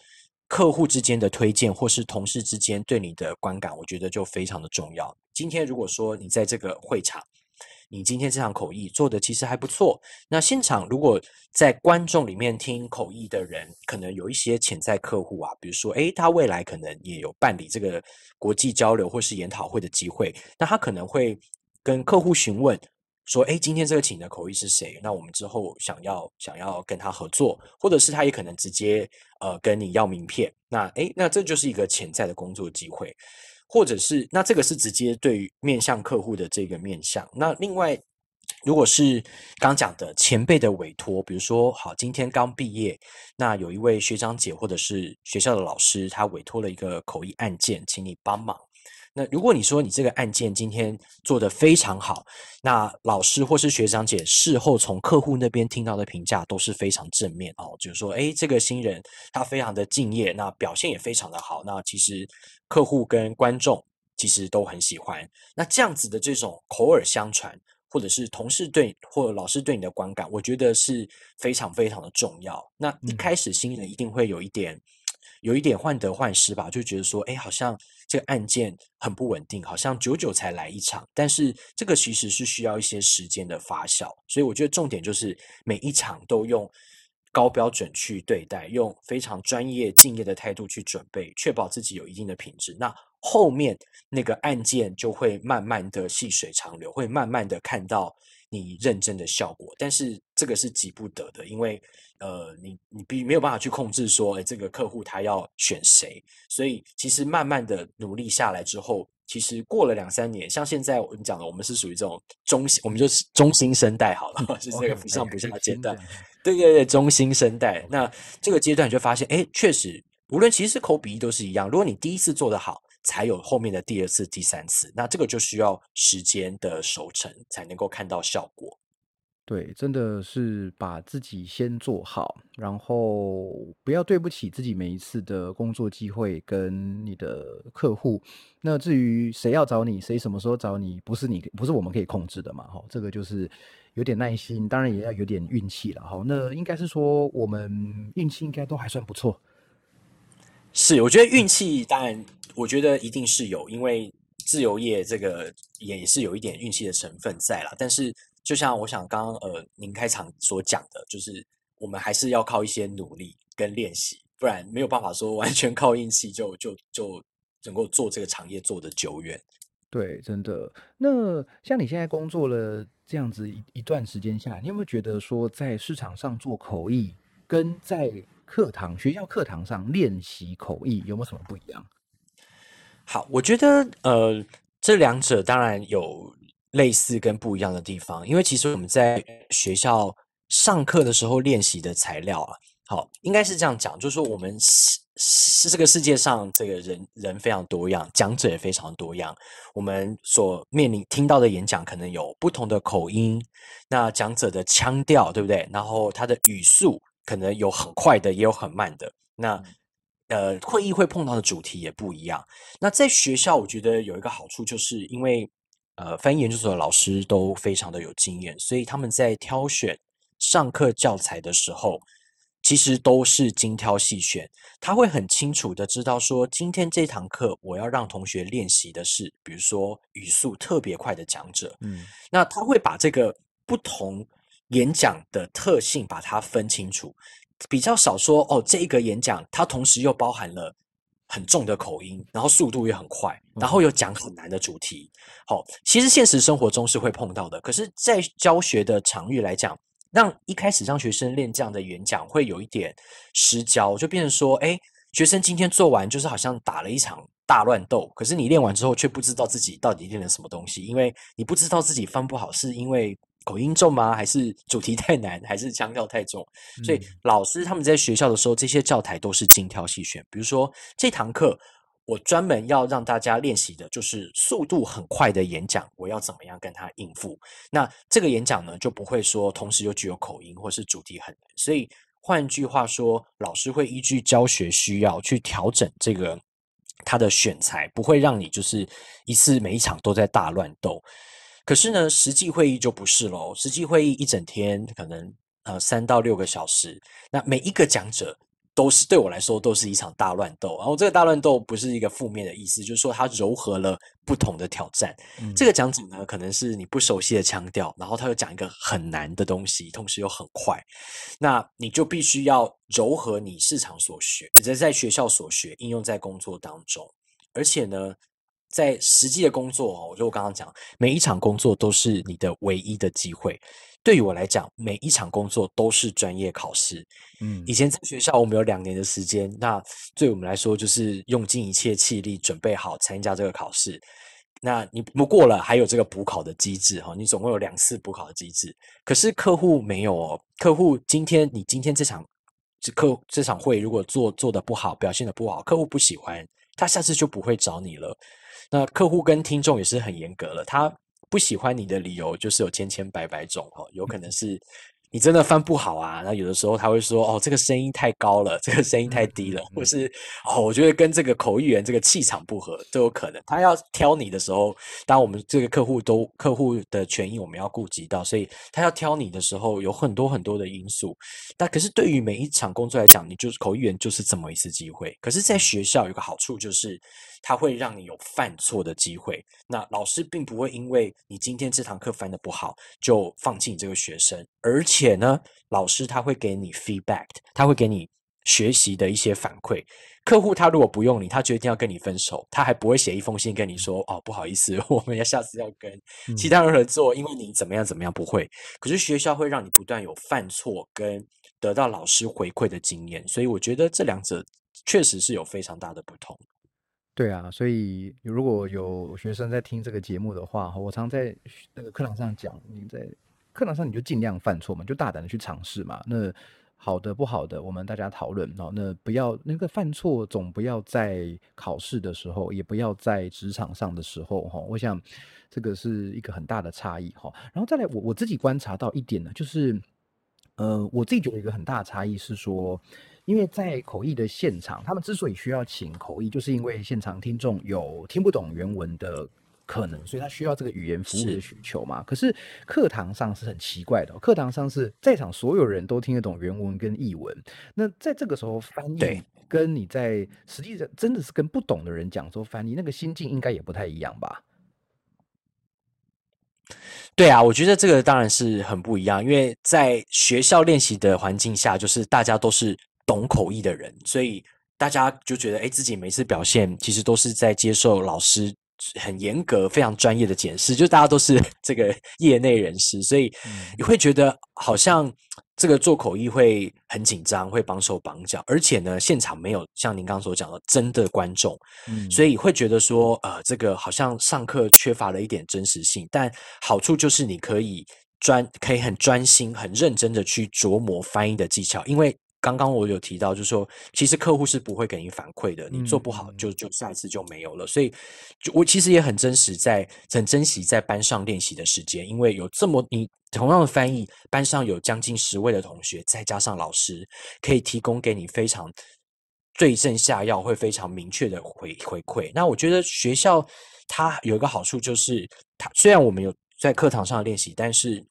客户之间的推荐或是同事之间对你的观感，我觉得就非常的重要。今天如果说你在这个会场，你今天这场口译做的其实还不错。那现场如果在观众里面听口译的人，可能有一些潜在客户啊，比如说，诶，他未来可能也有办理这个国际交流或是研讨会的机会，那他可能会跟客户询问说，诶，今天这个请的口译是谁？那我们之后想要想要跟他合作，或者是他也可能直接呃跟你要名片。那诶，那这就是一个潜在的工作机会。或者是那这个是直接对面向客户的这个面向。那另外，如果是刚讲的前辈的委托，比如说好，今天刚毕业，那有一位学长姐或者是学校的老师，他委托了一个口译案件，请你帮忙。那如果你说你这个案件今天做得非常好，那老师或是学长姐事后从客户那边听到的评价都是非常正面哦，就是说，哎，这个新人他非常的敬业，那表现也非常的好，那其实客户跟观众其实都很喜欢。那这样子的这种口耳相传，或者是同事对或者老师对你的观感，我觉得是非常非常的重要。那一开始新人一定会有一点。有一点患得患失吧，就觉得说，哎，好像这个案件很不稳定，好像久久才来一场。但是这个其实是需要一些时间的发酵，所以我觉得重点就是每一场都用高标准去对待，用非常专业敬业的态度去准备，确保自己有一定的品质。那后面那个案件就会慢慢的细水长流，会慢慢的看到你认真的效果。但是这个是急不得的，因为。呃，你你必没有办法去控制说，哎，这个客户他要选谁，所以其实慢慢的努力下来之后，其实过了两三年，像现在我们讲的，我们是属于这种中，我们就是中新生代好了，是这个不上不下的阶段。对对对，中新生代。那这个阶段你就发现，哎，确实，无论其实口笔译都是一样。如果你第一次做得好，才有后面的第二次、第三次。那这个就需要时间的熟成，才能够看到效果。对，真的是把自己先做好，然后不要对不起自己每一次的工作机会跟你的客户。那至于谁要找你，谁什么时候找你，不是你不是我们可以控制的嘛？哈，这个就是有点耐心，当然也要有点运气了。哈，那应该是说我们运气应该都还算不错。是，我觉得运气当然，我觉得一定是有，因为自由业这个也是有一点运气的成分在了，但是。就像我想刚刚呃您开场所讲的，就是我们还是要靠一些努力跟练习，不然没有办法说完全靠运气就就就能够做这个行业做的久远。对，真的。那像你现在工作了这样子一一段时间下来，你有没有觉得说在市场上做口译，跟在课堂学校课堂上练习口译有没有什么不一样？好，我觉得呃这两者当然有。类似跟不一样的地方，因为其实我们在学校上课的时候练习的材料啊，好，应该是这样讲，就是说我们是是这个世界上这个人人非常多样，讲者也非常多样，我们所面临听到的演讲可能有不同的口音，那讲者的腔调对不对？然后他的语速可能有很快的，也有很慢的。那呃，会议会碰到的主题也不一样。那在学校，我觉得有一个好处，就是因为。呃，翻译研究所的老师都非常的有经验，所以他们在挑选上课教材的时候，其实都是精挑细选。他会很清楚的知道说，今天这堂课我要让同学练习的是，比如说语速特别快的讲者。嗯，那他会把这个不同演讲的特性把它分清楚，比较少说哦，这一个演讲它同时又包含了。很重的口音，然后速度也很快，然后又讲很难的主题。好，其实现实生活中是会碰到的，可是，在教学的场域来讲，让一开始让学生练这样的演讲，会有一点失焦，就变成说，哎，学生今天做完，就是好像打了一场大乱斗，可是你练完之后，却不知道自己到底练了什么东西，因为你不知道自己翻不好，是因为。口音重吗？还是主题太难？还是腔调太重？所以老师他们在学校的时候，这些教材都是精挑细选。比如说这堂课，我专门要让大家练习的就是速度很快的演讲，我要怎么样跟他应付？那这个演讲呢，就不会说同时又具有口音或是主题很难。所以换句话说，老师会依据教学需要去调整这个他的选材，不会让你就是一次每一场都在大乱斗。可是呢，实际会议就不是喽。实际会议一整天可能呃三到六个小时，那每一个讲者都是对我来说都是一场大乱斗。然后这个大乱斗不是一个负面的意思，就是说它糅合了不同的挑战。这个讲者呢，可能是你不熟悉的腔调，然后他又讲一个很难的东西，同时又很快，那你就必须要糅合你市场所学，在在学校所学应用在工作当中，而且呢。在实际的工作哦，我就我刚刚讲，每一场工作都是你的唯一的机会。对于我来讲，每一场工作都是专业考试。嗯，以前在学校我们有两年的时间，那对我们来说就是用尽一切气力准备好参加这个考试。那你不过了，还有这个补考的机制哈，你总共有两次补考的机制。可是客户没有哦，客户今天你今天这场这客这场会如果做做的不好，表现的不好，客户不喜欢，他下次就不会找你了。那客户跟听众也是很严格了，他不喜欢你的理由就是有千千百百种哦，有可能是。你真的翻不好啊？那有的时候他会说：“哦，这个声音太高了，这个声音太低了，或是哦，我觉得跟这个口译员这个气场不合都有可能。”他要挑你的时候，当我们这个客户都客户的权益我们要顾及到，所以他要挑你的时候有很多很多的因素。但可是对于每一场工作来讲，你就是口译员就是这么一次机会。可是，在学校有个好处就是，他会让你有犯错的机会。那老师并不会因为你今天这堂课翻的不好就放弃你这个学生，而且。且呢，老师他会给你 feedback，他会给你学习的一些反馈。客户他如果不用你，他决定要跟你分手，他还不会写一封信跟你说：“哦，不好意思，我们要下次要跟其他人合作，因为你怎么样怎么样。”不会。可是学校会让你不断有犯错跟得到老师回馈的经验，所以我觉得这两者确实是有非常大的不同。对啊，所以如果有学生在听这个节目的话，我常在那个课堂上讲，你在课堂上你就尽量犯错嘛，就大胆的去尝试嘛。那好的不好的，我们大家讨论哦。那不要那个犯错，总不要在考试的时候，也不要在职场上的时候哈。我想这个是一个很大的差异哈。然后再来，我我自己观察到一点呢，就是呃，我自己觉得一个很大的差异是说。因为在口译的现场，他们之所以需要请口译，就是因为现场听众有听不懂原文的可能，所以他需要这个语言服务的需求嘛。可是课堂上是很奇怪的，课堂上是在场所有人都听得懂原文跟译文，那在这个时候翻译，跟你在实际上真的是跟不懂的人讲说翻译，那个心境应该也不太一样吧？对啊，我觉得这个当然是很不一样，因为在学校练习的环境下，就是大家都是。懂口译的人，所以大家就觉得，哎，自己每次表现其实都是在接受老师很严格、非常专业的检视，就大家都是 这个业内人士，所以你会觉得好像这个做口译会很紧张，会绑手绑脚，而且呢，现场没有像您刚刚所讲的真的观众，所以会觉得说，呃，这个好像上课缺乏了一点真实性。但好处就是你可以专，可以很专心、很认真的去琢磨翻译的技巧，因为。刚刚我有提到，就是说，其实客户是不会给你反馈的，你做不好，就就下一次就没有了。所以，就我其实也很真实，在很珍惜在班上练习的时间，因为有这么你同样的翻译，班上有将近十位的同学，再加上老师，可以提供给你非常对症下药，会非常明确的回回馈。那我觉得学校它有一个好处，就是它虽然我们有在课堂上练习，但是。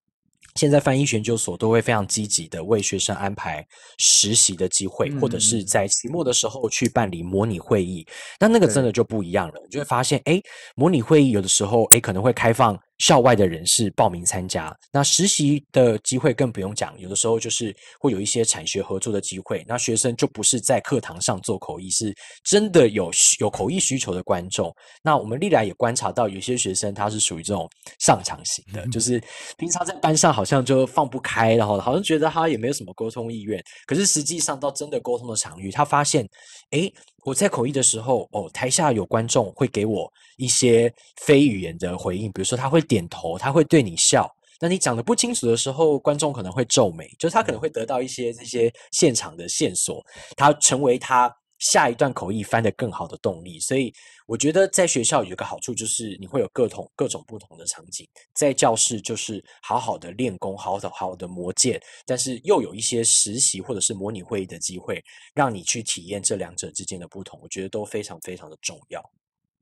现在翻译研究所都会非常积极的为学生安排实习的机会，或者是在期末的时候去办理模拟会议。那那个真的就不一样了，你就会发现，哎，模拟会议有的时候，哎，可能会开放。校外的人士报名参加，那实习的机会更不用讲，有的时候就是会有一些产学合作的机会。那学生就不是在课堂上做口译，是真的有有口译需求的观众。那我们历来也观察到，有些学生他是属于这种上场型的，就是平常在班上好像就放不开，然后好像觉得他也没有什么沟通意愿，可是实际上到真的沟通的场域，他发现，哎。我在口译的时候，哦，台下有观众会给我一些非语言的回应，比如说他会点头，他会对你笑。那你讲的不清楚的时候，观众可能会皱眉，就是他可能会得到一些这些现场的线索，他成为他。下一段口译翻得更好的动力，所以我觉得在学校有一个好处，就是你会有各种各种不同的场景。在教室就是好好的练功，好好好的磨剑，但是又有一些实习或者是模拟会议的机会，让你去体验这两者之间的不同。我觉得都非常非常的重要。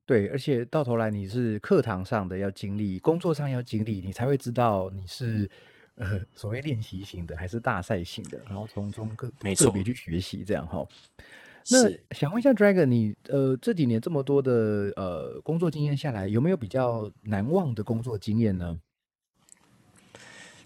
对，而且到头来你是课堂上的要经历，工作上要经历，你才会知道你是呃所谓练习型的还是大赛型的，然后从中个个别去学习这样哈。那想问一下，Dragon，你呃这几年这么多的呃工作经验下来，有没有比较难忘的工作经验呢？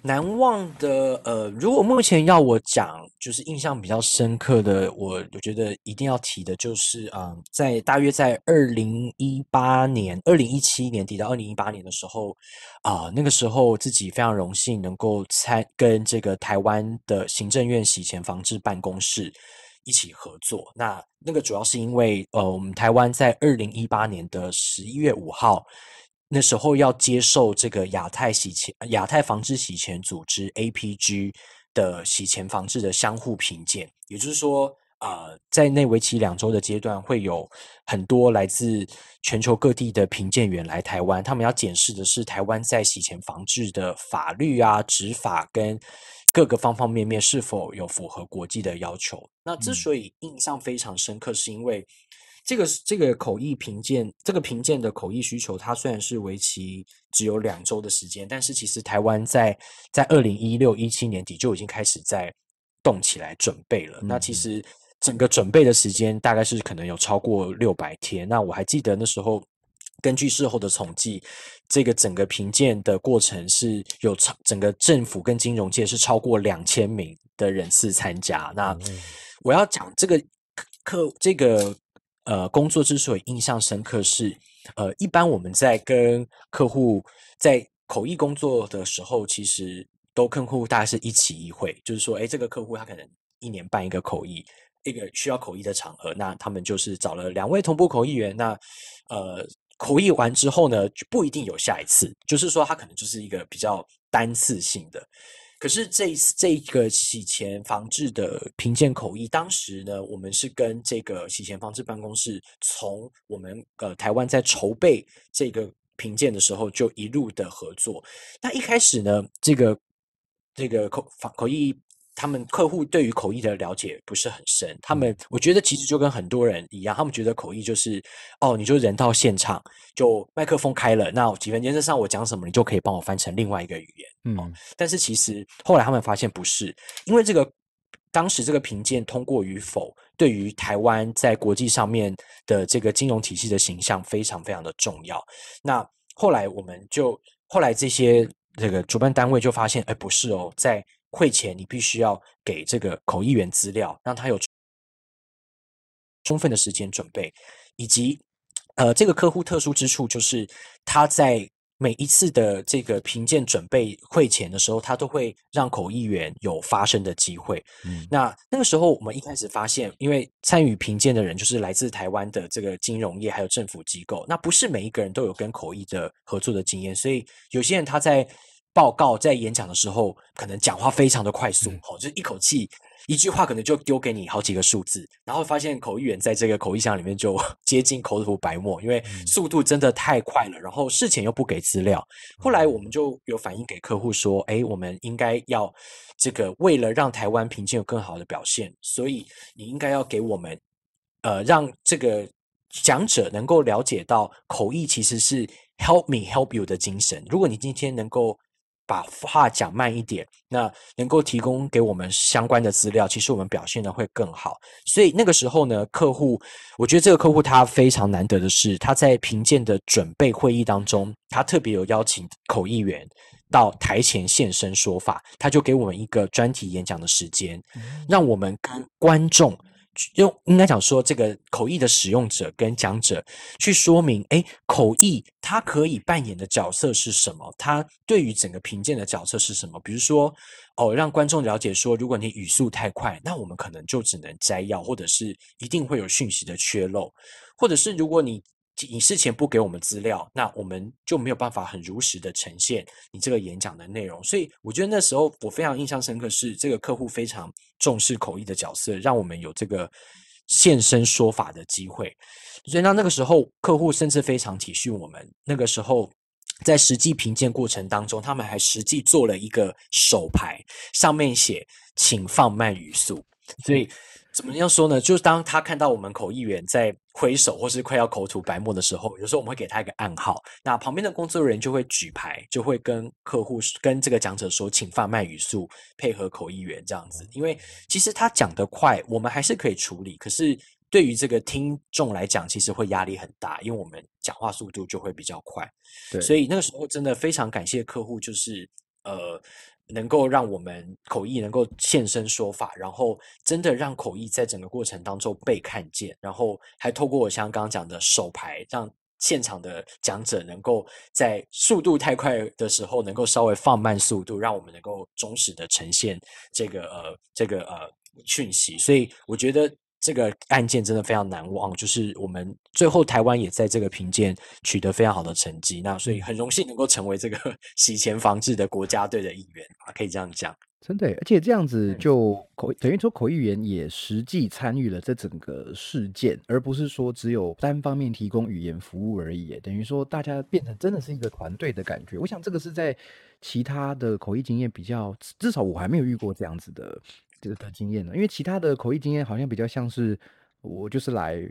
难忘的呃，如果目前要我讲，就是印象比较深刻的，我我觉得一定要提的就是啊，在大约在二零一八年、二零一七年底到二零一八年的时候啊，那个时候自己非常荣幸能够参跟这个台湾的行政院洗钱防治办公室。一起合作，那那个主要是因为，呃，我们台湾在二零一八年的十一月五号，那时候要接受这个亚太洗钱、亚太防治洗钱组织 APG 的洗钱防治的相互评鉴，也就是说，呃，在那为期两周的阶段，会有很多来自全球各地的评鉴员来台湾，他们要检视的是台湾在洗钱防治的法律啊、执法跟。各个方方面面是否有符合国际的要求？那之所以印象非常深刻，是因为这个这个口译评鉴，这个评鉴的口译需求，它虽然是为期只有两周的时间，但是其实台湾在在二零一六一七年底就已经开始在动起来准备了。那其实整个准备的时间大概是可能有超过六百天。那我还记得那时候。根据事后的统计，这个整个评鉴的过程是有超整个政府跟金融界是超过两千名的人次参加。那我要讲这个课这个呃工作之所以印象深刻，是呃一般我们在跟客户在口译工作的时候，其实都跟客户大概是一起一会，就是说，哎，这个客户他可能一年办一个口译。一个需要口译的场合，那他们就是找了两位同步口译员。那呃，口译完之后呢，就不一定有下一次，就是说它可能就是一个比较单次性的。可是这一次这个洗钱防治的评鉴口译，当时呢，我们是跟这个洗钱防治办公室，从我们呃台湾在筹备这个评鉴的时候，就一路的合作。那一开始呢，这个这个口口译。他们客户对于口译的了解不是很深，他们我觉得其实就跟很多人一样，他们觉得口译就是哦，你就人到现场，就麦克风开了，那几分钟上我讲什么，你就可以帮我翻成另外一个语言。嗯，但是其实后来他们发现不是，因为这个当时这个评鉴通过与否，对于台湾在国际上面的这个金融体系的形象非常非常的重要。那后来我们就后来这些这个主办单位就发现，哎，不是哦，在会前，你必须要给这个口译员资料，让他有充分的时间准备，以及呃，这个客户特殊之处就是他在每一次的这个评鉴准备会前的时候，他都会让口译员有发声的机会。嗯，那那个时候我们一开始发现，因为参与评鉴的人就是来自台湾的这个金融业还有政府机构，那不是每一个人都有跟口译的合作的经验，所以有些人他在。报告在演讲的时候，可能讲话非常的快速，好，就一口气一句话，可能就丢给你好几个数字，然后发现口译员在这个口译箱里面就 接近口吐白沫，因为速度真的太快了，然后事前又不给资料。后来我们就有反映给客户说，哎，我们应该要这个为了让台湾评鉴有更好的表现，所以你应该要给我们，呃，让这个讲者能够了解到口译其实是 help me help you 的精神。如果你今天能够把话讲慢一点，那能够提供给我们相关的资料，其实我们表现的会更好。所以那个时候呢，客户，我觉得这个客户他非常难得的是，他在评鉴的准备会议当中，他特别有邀请口译员到台前现身说法，他就给我们一个专题演讲的时间，让我们跟观众。用应该讲说，这个口译的使用者跟讲者去说明，哎，口译它可以扮演的角色是什么？它对于整个评鉴的角色是什么？比如说，哦，让观众了解说，如果你语速太快，那我们可能就只能摘要，或者是一定会有讯息的缺漏，或者是如果你。你事前不给我们资料，那我们就没有办法很如实的呈现你这个演讲的内容。所以我觉得那时候我非常印象深刻，是这个客户非常重视口译的角色，让我们有这个现身说法的机会。所以那那个时候客户甚至非常体恤我们。那个时候在实际评鉴过程当中，他们还实际做了一个手牌，上面写“请放慢语速”。所以。怎么样说呢？就是当他看到我们口译员在挥手或是快要口吐白沫的时候，有时候我们会给他一个暗号，那旁边的工作人员就会举牌，就会跟客户、跟这个讲者说，请放慢语速，配合口译员这样子。因为其实他讲得快，我们还是可以处理；可是对于这个听众来讲，其实会压力很大，因为我们讲话速度就会比较快。对，所以那个时候真的非常感谢客户，就是呃。能够让我们口译能够现身说法，然后真的让口译在整个过程当中被看见，然后还透过我像刚刚讲的手牌，让现场的讲者能够在速度太快的时候，能够稍微放慢速度，让我们能够忠实的呈现这个呃这个呃讯息。所以我觉得。这个案件真的非常难忘，就是我们最后台湾也在这个评鉴取得非常好的成绩，那所以很荣幸能够成为这个 洗钱防治的国家队的一员啊，可以这样讲。真的，而且这样子就口等于说口译员也实际参与了这整个事件，而不是说只有单方面提供语言服务而已。等于说大家变成真的是一个团队的感觉。我想这个是在其他的口译经验比较，至少我还没有遇过这样子的。这个的经验呢？因为其他的口译经验好像比较像是我就是来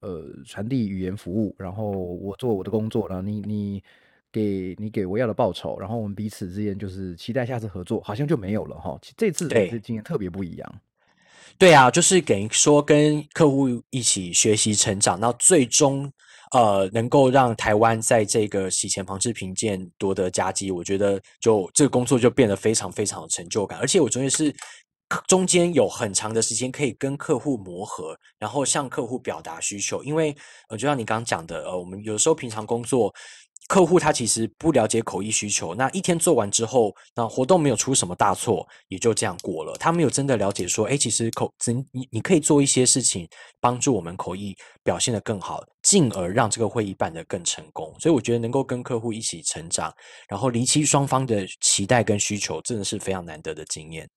呃传递语言服务，然后我做我的工作，然后你你给你给我要的报酬，然后我们彼此之间就是期待下次合作，好像就没有了哈。这次的经验特别不一样。对啊，就是给说跟客户一起学习成长，那最终呃能够让台湾在这个洗钱防治评鉴夺得佳绩，我觉得就这个工作就变得非常非常有成就感，而且我觉得是。中间有很长的时间可以跟客户磨合，然后向客户表达需求。因为呃，就像你刚刚讲的，呃，我们有时候平常工作，客户他其实不了解口译需求，那一天做完之后，那活动没有出什么大错，也就这样过了。他没有真的了解说，哎，其实口真你你可以做一些事情，帮助我们口译表现的更好，进而让这个会议办得更成功。所以我觉得能够跟客户一起成长，然后离弃双方的期待跟需求，真的是非常难得的经验。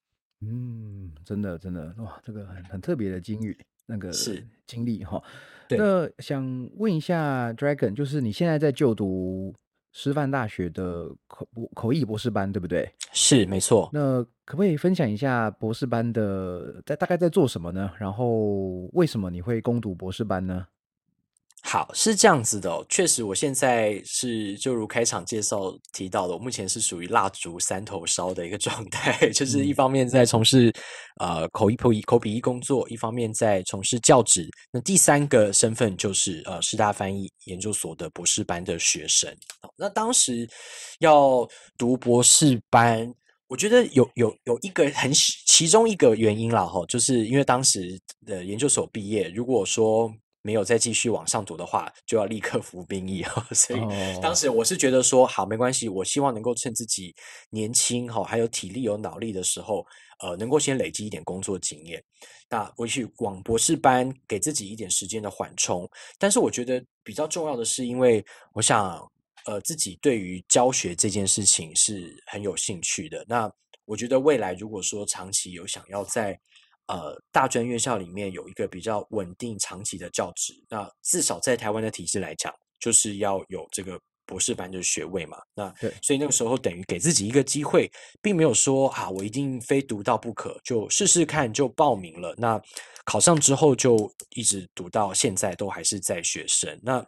嗯，真的真的哇，这个很很特别的经历，那个是经历哈。对，那想问一下 Dragon，就是你现在在就读师范大学的口口译博士班，对不对？是没错。那可不可以分享一下博士班的在大概在做什么呢？然后为什么你会攻读博士班呢？好，是这样子的哦。确实，我现在是就如开场介绍提到的，我目前是属于蜡烛三头烧的一个状态，就是一方面在从事呃口译、口译、口笔译工作，一方面在从事教职。那第三个身份就是呃师大翻译研究所的博士班的学生。那当时要读博士班，我觉得有有有一个很其中一个原因啦，哈，就是因为当时的研究所毕业，如果说没有再继续往上读的话，就要立刻服兵役哈。所以当时我是觉得说，好，没关系，我希望能够趁自己年轻哈，还有体力有脑力的时候，呃，能够先累积一点工作经验。那我去往博士班，给自己一点时间的缓冲。但是我觉得比较重要的是，因为我想，呃，自己对于教学这件事情是很有兴趣的。那我觉得未来如果说长期有想要在呃，大专院校里面有一个比较稳定、长期的教职，那至少在台湾的体制来讲，就是要有这个博士班的学位嘛。那对，所以那个时候等于给自己一个机会，并没有说啊，我一定非读到不可，就试试看就报名了。那考上之后就一直读到现在，都还是在学生。那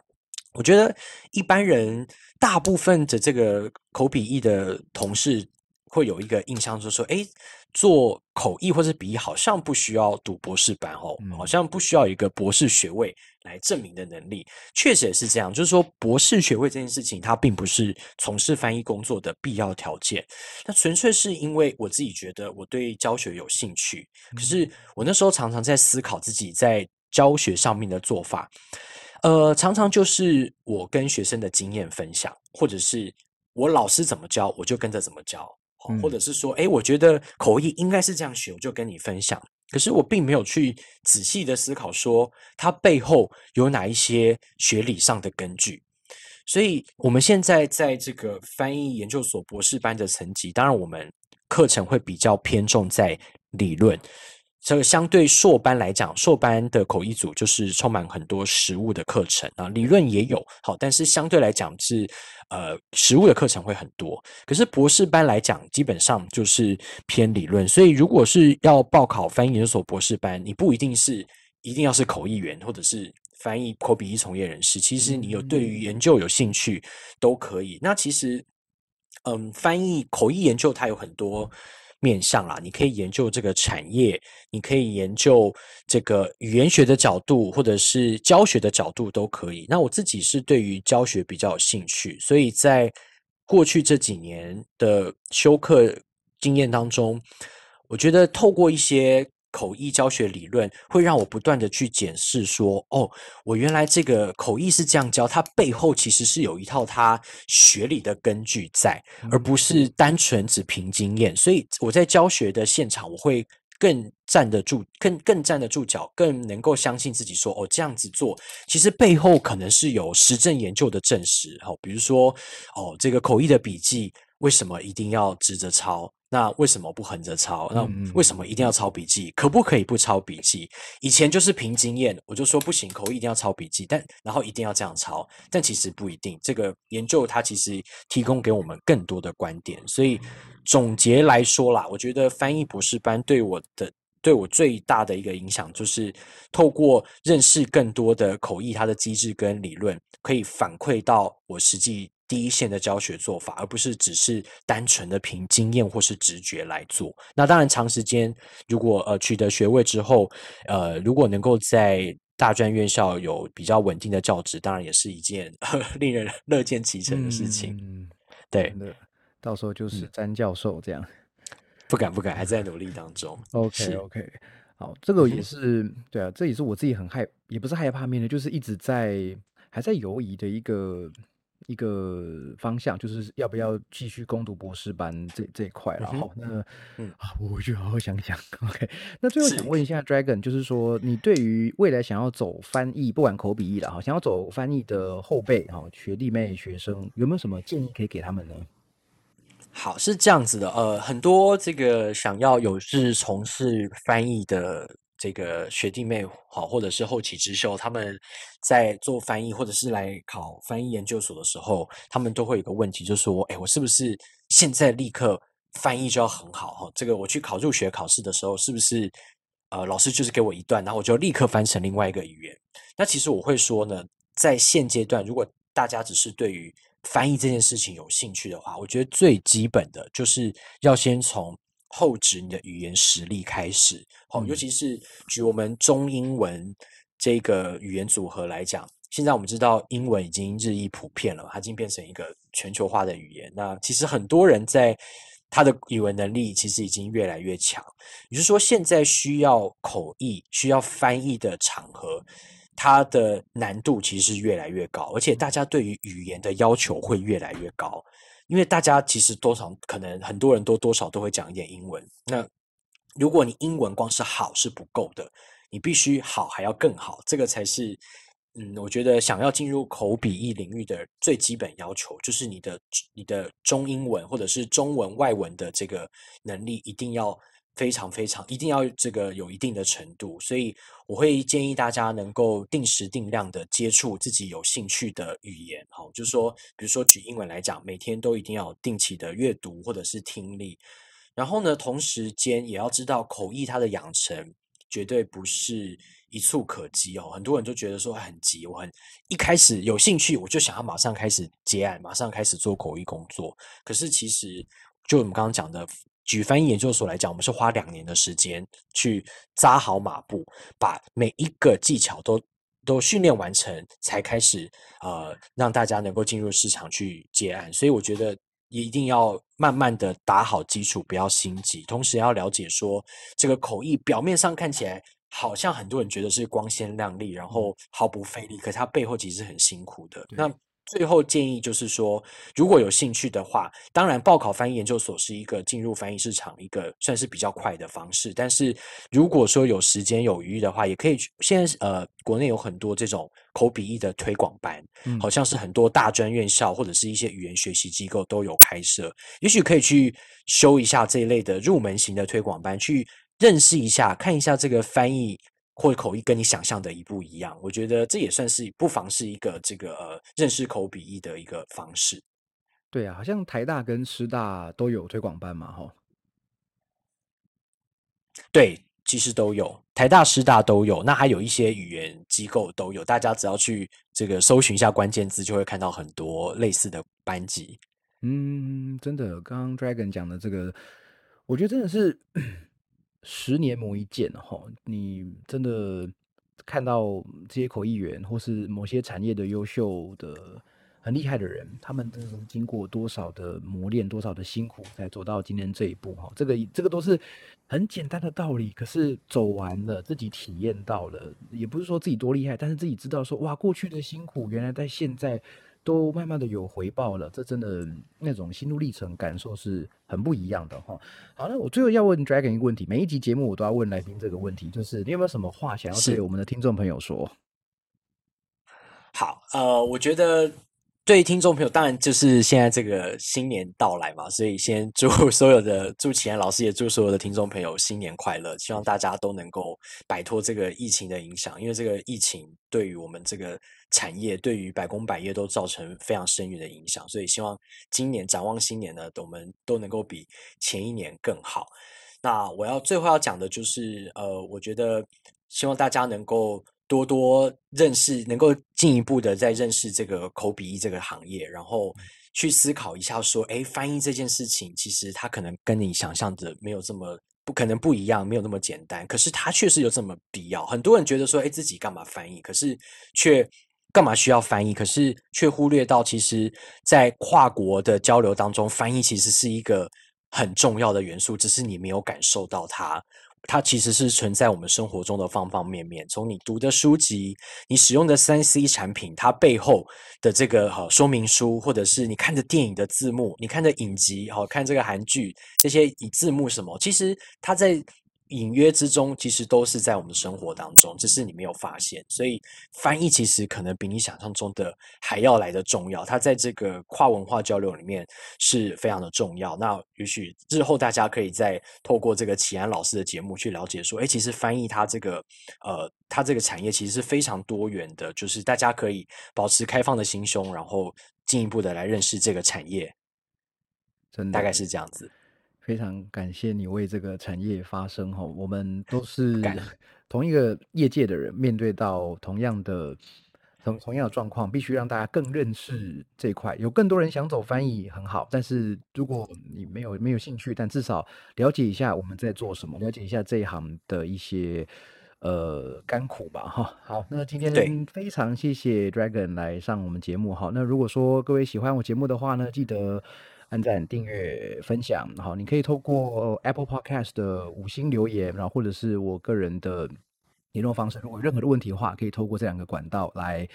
我觉得一般人大部分的这个口笔译的同事。会有一个印象，就是说，哎，做口译或者笔译好像不需要读博士班哦，好像不需要一个博士学位来证明的能力。确实也是这样，就是说，博士学位这件事情，它并不是从事翻译工作的必要条件。那纯粹是因为我自己觉得我对教学有兴趣，可是我那时候常常在思考自己在教学上面的做法，呃，常常就是我跟学生的经验分享，或者是我老师怎么教，我就跟着怎么教。或者是说，哎，我觉得口译应该是这样学，我就跟你分享。可是我并没有去仔细的思考，说它背后有哪一些学理上的根据。所以，我们现在在这个翻译研究所博士班的层级，当然我们课程会比较偏重在理论。这个相对硕班来讲，硕班的口译组就是充满很多实物的课程啊，理论也有好，但是相对来讲是呃实物的课程会很多。可是博士班来讲，基本上就是偏理论。所以如果是要报考翻译研究所博士班，你不一定是一定要是口译员或者是翻译口笔译从业人士，其实你有对于研究有兴趣都可以。那其实嗯，翻译口译研究它有很多。面向啦，你可以研究这个产业，你可以研究这个语言学的角度，或者是教学的角度都可以。那我自己是对于教学比较有兴趣，所以在过去这几年的修课经验当中，我觉得透过一些。口译教学理论会让我不断的去检视，说哦，我原来这个口译是这样教，它背后其实是有一套它学理的根据在，而不是单纯只凭经验。所以我在教学的现场，我会更站得住，更更站得住脚，更能够相信自己说哦，这样子做其实背后可能是有实证研究的证实。哦，比如说哦，这个口译的笔记为什么一定要直着抄？那为什么不横着抄？那为什么一定要抄笔记？可不可以不抄笔记？以前就是凭经验，我就说不行，口译一定要抄笔记，但然后一定要这样抄，但其实不一定。这个研究它其实提供给我们更多的观点，所以总结来说啦，我觉得翻译博士班对我的对我最大的一个影响，就是透过认识更多的口译它的机制跟理论，可以反馈到我实际。第一线的教学做法，而不是只是单纯的凭经验或是直觉来做。那当然，长时间如果呃取得学位之后，呃，如果能够在大专院校有比较稳定的教职，当然也是一件 令人乐见其成的事情。嗯，对，到时候就是詹教授这样。不敢不敢，还在努力当中。OK OK，好，这个也是对啊，这也是我自己很害，也不是害怕面对，就是一直在还在犹疑的一个。一个方向，就是要不要继续攻读博士班这这一块了。好，那嗯啊，我去好好想想。OK，那最后想问一下 Dragon，就是说你对于未来想要走翻译，不管口笔译了哈，想要走翻译的后辈哈，学弟妹学生有没有什么建议可以给他们呢？好，是这样子的，呃，很多这个想要有志从事翻译的这个学弟妹，好，或者是后起之秀，他们在做翻译或者是来考翻译研究所的时候，他们都会有个问题，就是说，哎，我是不是现在立刻翻译就要很好？哈，这个我去考入学考试的时候，是不是呃，老师就是给我一段，然后我就立刻翻成另外一个语言？那其实我会说呢，在现阶段，如果大家只是对于翻译这件事情有兴趣的话，我觉得最基本的就是要先从厚植你的语言实力开始。好，尤其是举我们中英文这个语言组合来讲，现在我们知道英文已经日益普遍了，它已经变成一个全球化的语言。那其实很多人在他的语文能力其实已经越来越强，也就是说，现在需要口译、需要翻译的场合。它的难度其实是越来越高，而且大家对于语言的要求会越来越高，因为大家其实多少可能很多人都多少都会讲一点英文。那如果你英文光是好是不够的，你必须好还要更好，这个才是嗯，我觉得想要进入口笔译领域的最基本要求，就是你的你的中英文或者是中文外文的这个能力一定要。非常非常，一定要这个有一定的程度，所以我会建议大家能够定时定量的接触自己有兴趣的语言，好，就是说，比如说举英文来讲，每天都一定要定期的阅读或者是听力，然后呢，同时间也要知道口译它的养成绝对不是一触可及哦，很多人都觉得说很急，我很一开始有兴趣，我就想要马上开始接案，马上开始做口译工作，可是其实就我们刚刚讲的。举翻译研究所来讲，我们是花两年的时间去扎好马步，把每一个技巧都都训练完成，才开始呃让大家能够进入市场去接案。所以我觉得一定要慢慢的打好基础，不要心急。同时要了解说，这个口译表面上看起来好像很多人觉得是光鲜亮丽，然后毫不费力，可它背后其实很辛苦的。那最后建议就是说，如果有兴趣的话，当然报考翻译研究所是一个进入翻译市场一个算是比较快的方式。但是如果说有时间有余的话，也可以去。现在呃，国内有很多这种口笔译的推广班，好像是很多大专院校或者是一些语言学习机构都有开设。也许可以去修一下这一类的入门型的推广班，去认识一下，看一下这个翻译。或口译跟你想象的一不一样，我觉得这也算是不妨是一个这个呃认识口笔译的一个方式。对啊，好像台大跟师大都有推广班嘛，哈。对，其实都有，台大、师大都有，那还有一些语言机构都有，大家只要去这个搜寻一下关键字，就会看到很多类似的班级。嗯，真的，刚刚 Dragon 讲的这个，我觉得真的是。十年磨一剑哈，你真的看到这些口译员或是某些产业的优秀的很厉害的人，他们真的经过多少的磨练，多少的辛苦，才走到今天这一步哈。这个这个都是很简单的道理，可是走完了，自己体验到了，也不是说自己多厉害，但是自己知道说哇，过去的辛苦原来在现在。都慢慢的有回报了，这真的那种心路历程感受是很不一样的哈。好，那我最后要问 Dragon 一个问题，每一集节目我都要问来宾这个问题，就是你有没有什么话想要对我们的听众朋友说？好，呃，我觉得。对听众朋友，当然就是现在这个新年到来嘛，所以先祝 所有的祝启安老师，也祝所有的听众朋友新年快乐。希望大家都能够摆脱这个疫情的影响，因为这个疫情对于我们这个产业，对于百工百业都造成非常深远的影响。所以希望今年展望新年呢，我们都能够比前一年更好。那我要最后要讲的就是，呃，我觉得希望大家能够。多多认识，能够进一步的在认识这个口笔译这个行业，然后去思考一下，说，哎，翻译这件事情，其实它可能跟你想象的没有这么不可能不一样，没有那么简单。可是它确实有这么必要。很多人觉得说，哎，自己干嘛翻译？可是却干嘛需要翻译？可是却忽略到，其实，在跨国的交流当中，翻译其实是一个很重要的元素，只是你没有感受到它。它其实是存在我们生活中的方方面面。从你读的书籍，你使用的三 C 产品，它背后的这个哈说明书，或者是你看的电影的字幕，你看的影集，好看这个韩剧，这些以字幕什么，其实它在。隐约之中，其实都是在我们生活当中，只是你没有发现。所以翻译其实可能比你想象中的还要来的重要。它在这个跨文化交流里面是非常的重要。那也许日后大家可以再透过这个启安老师的节目去了解，说，哎，其实翻译它这个呃，它这个产业其实是非常多元的，就是大家可以保持开放的心胸，然后进一步的来认识这个产业。真的，大概是这样子。非常感谢你为这个产业发声哈，我们都是 同一个业界的人，面对到同样的同同样的状况，必须让大家更认识这一块。有更多人想走翻译很好，但是如果你没有没有兴趣，但至少了解一下我们在做什么，了解一下这一行的一些呃甘苦吧哈。好，那今天非常谢谢 Dragon 来上我们节目哈。那如果说各位喜欢我节目的话呢，记得。按赞、订阅、分享，好，你可以透过 Apple Podcast 的五星留言，然后或者是我个人的联络方式。如果有任何的问题的话，可以透过这两个管道来，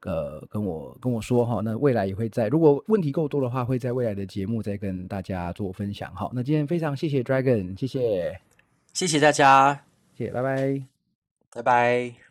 呃，跟我跟我说哈。那未来也会在，如果问题够多的话，会在未来的节目再跟大家做分享。好，那今天非常谢谢 Dragon，谢谢，谢谢大家，谢谢，拜拜，拜拜。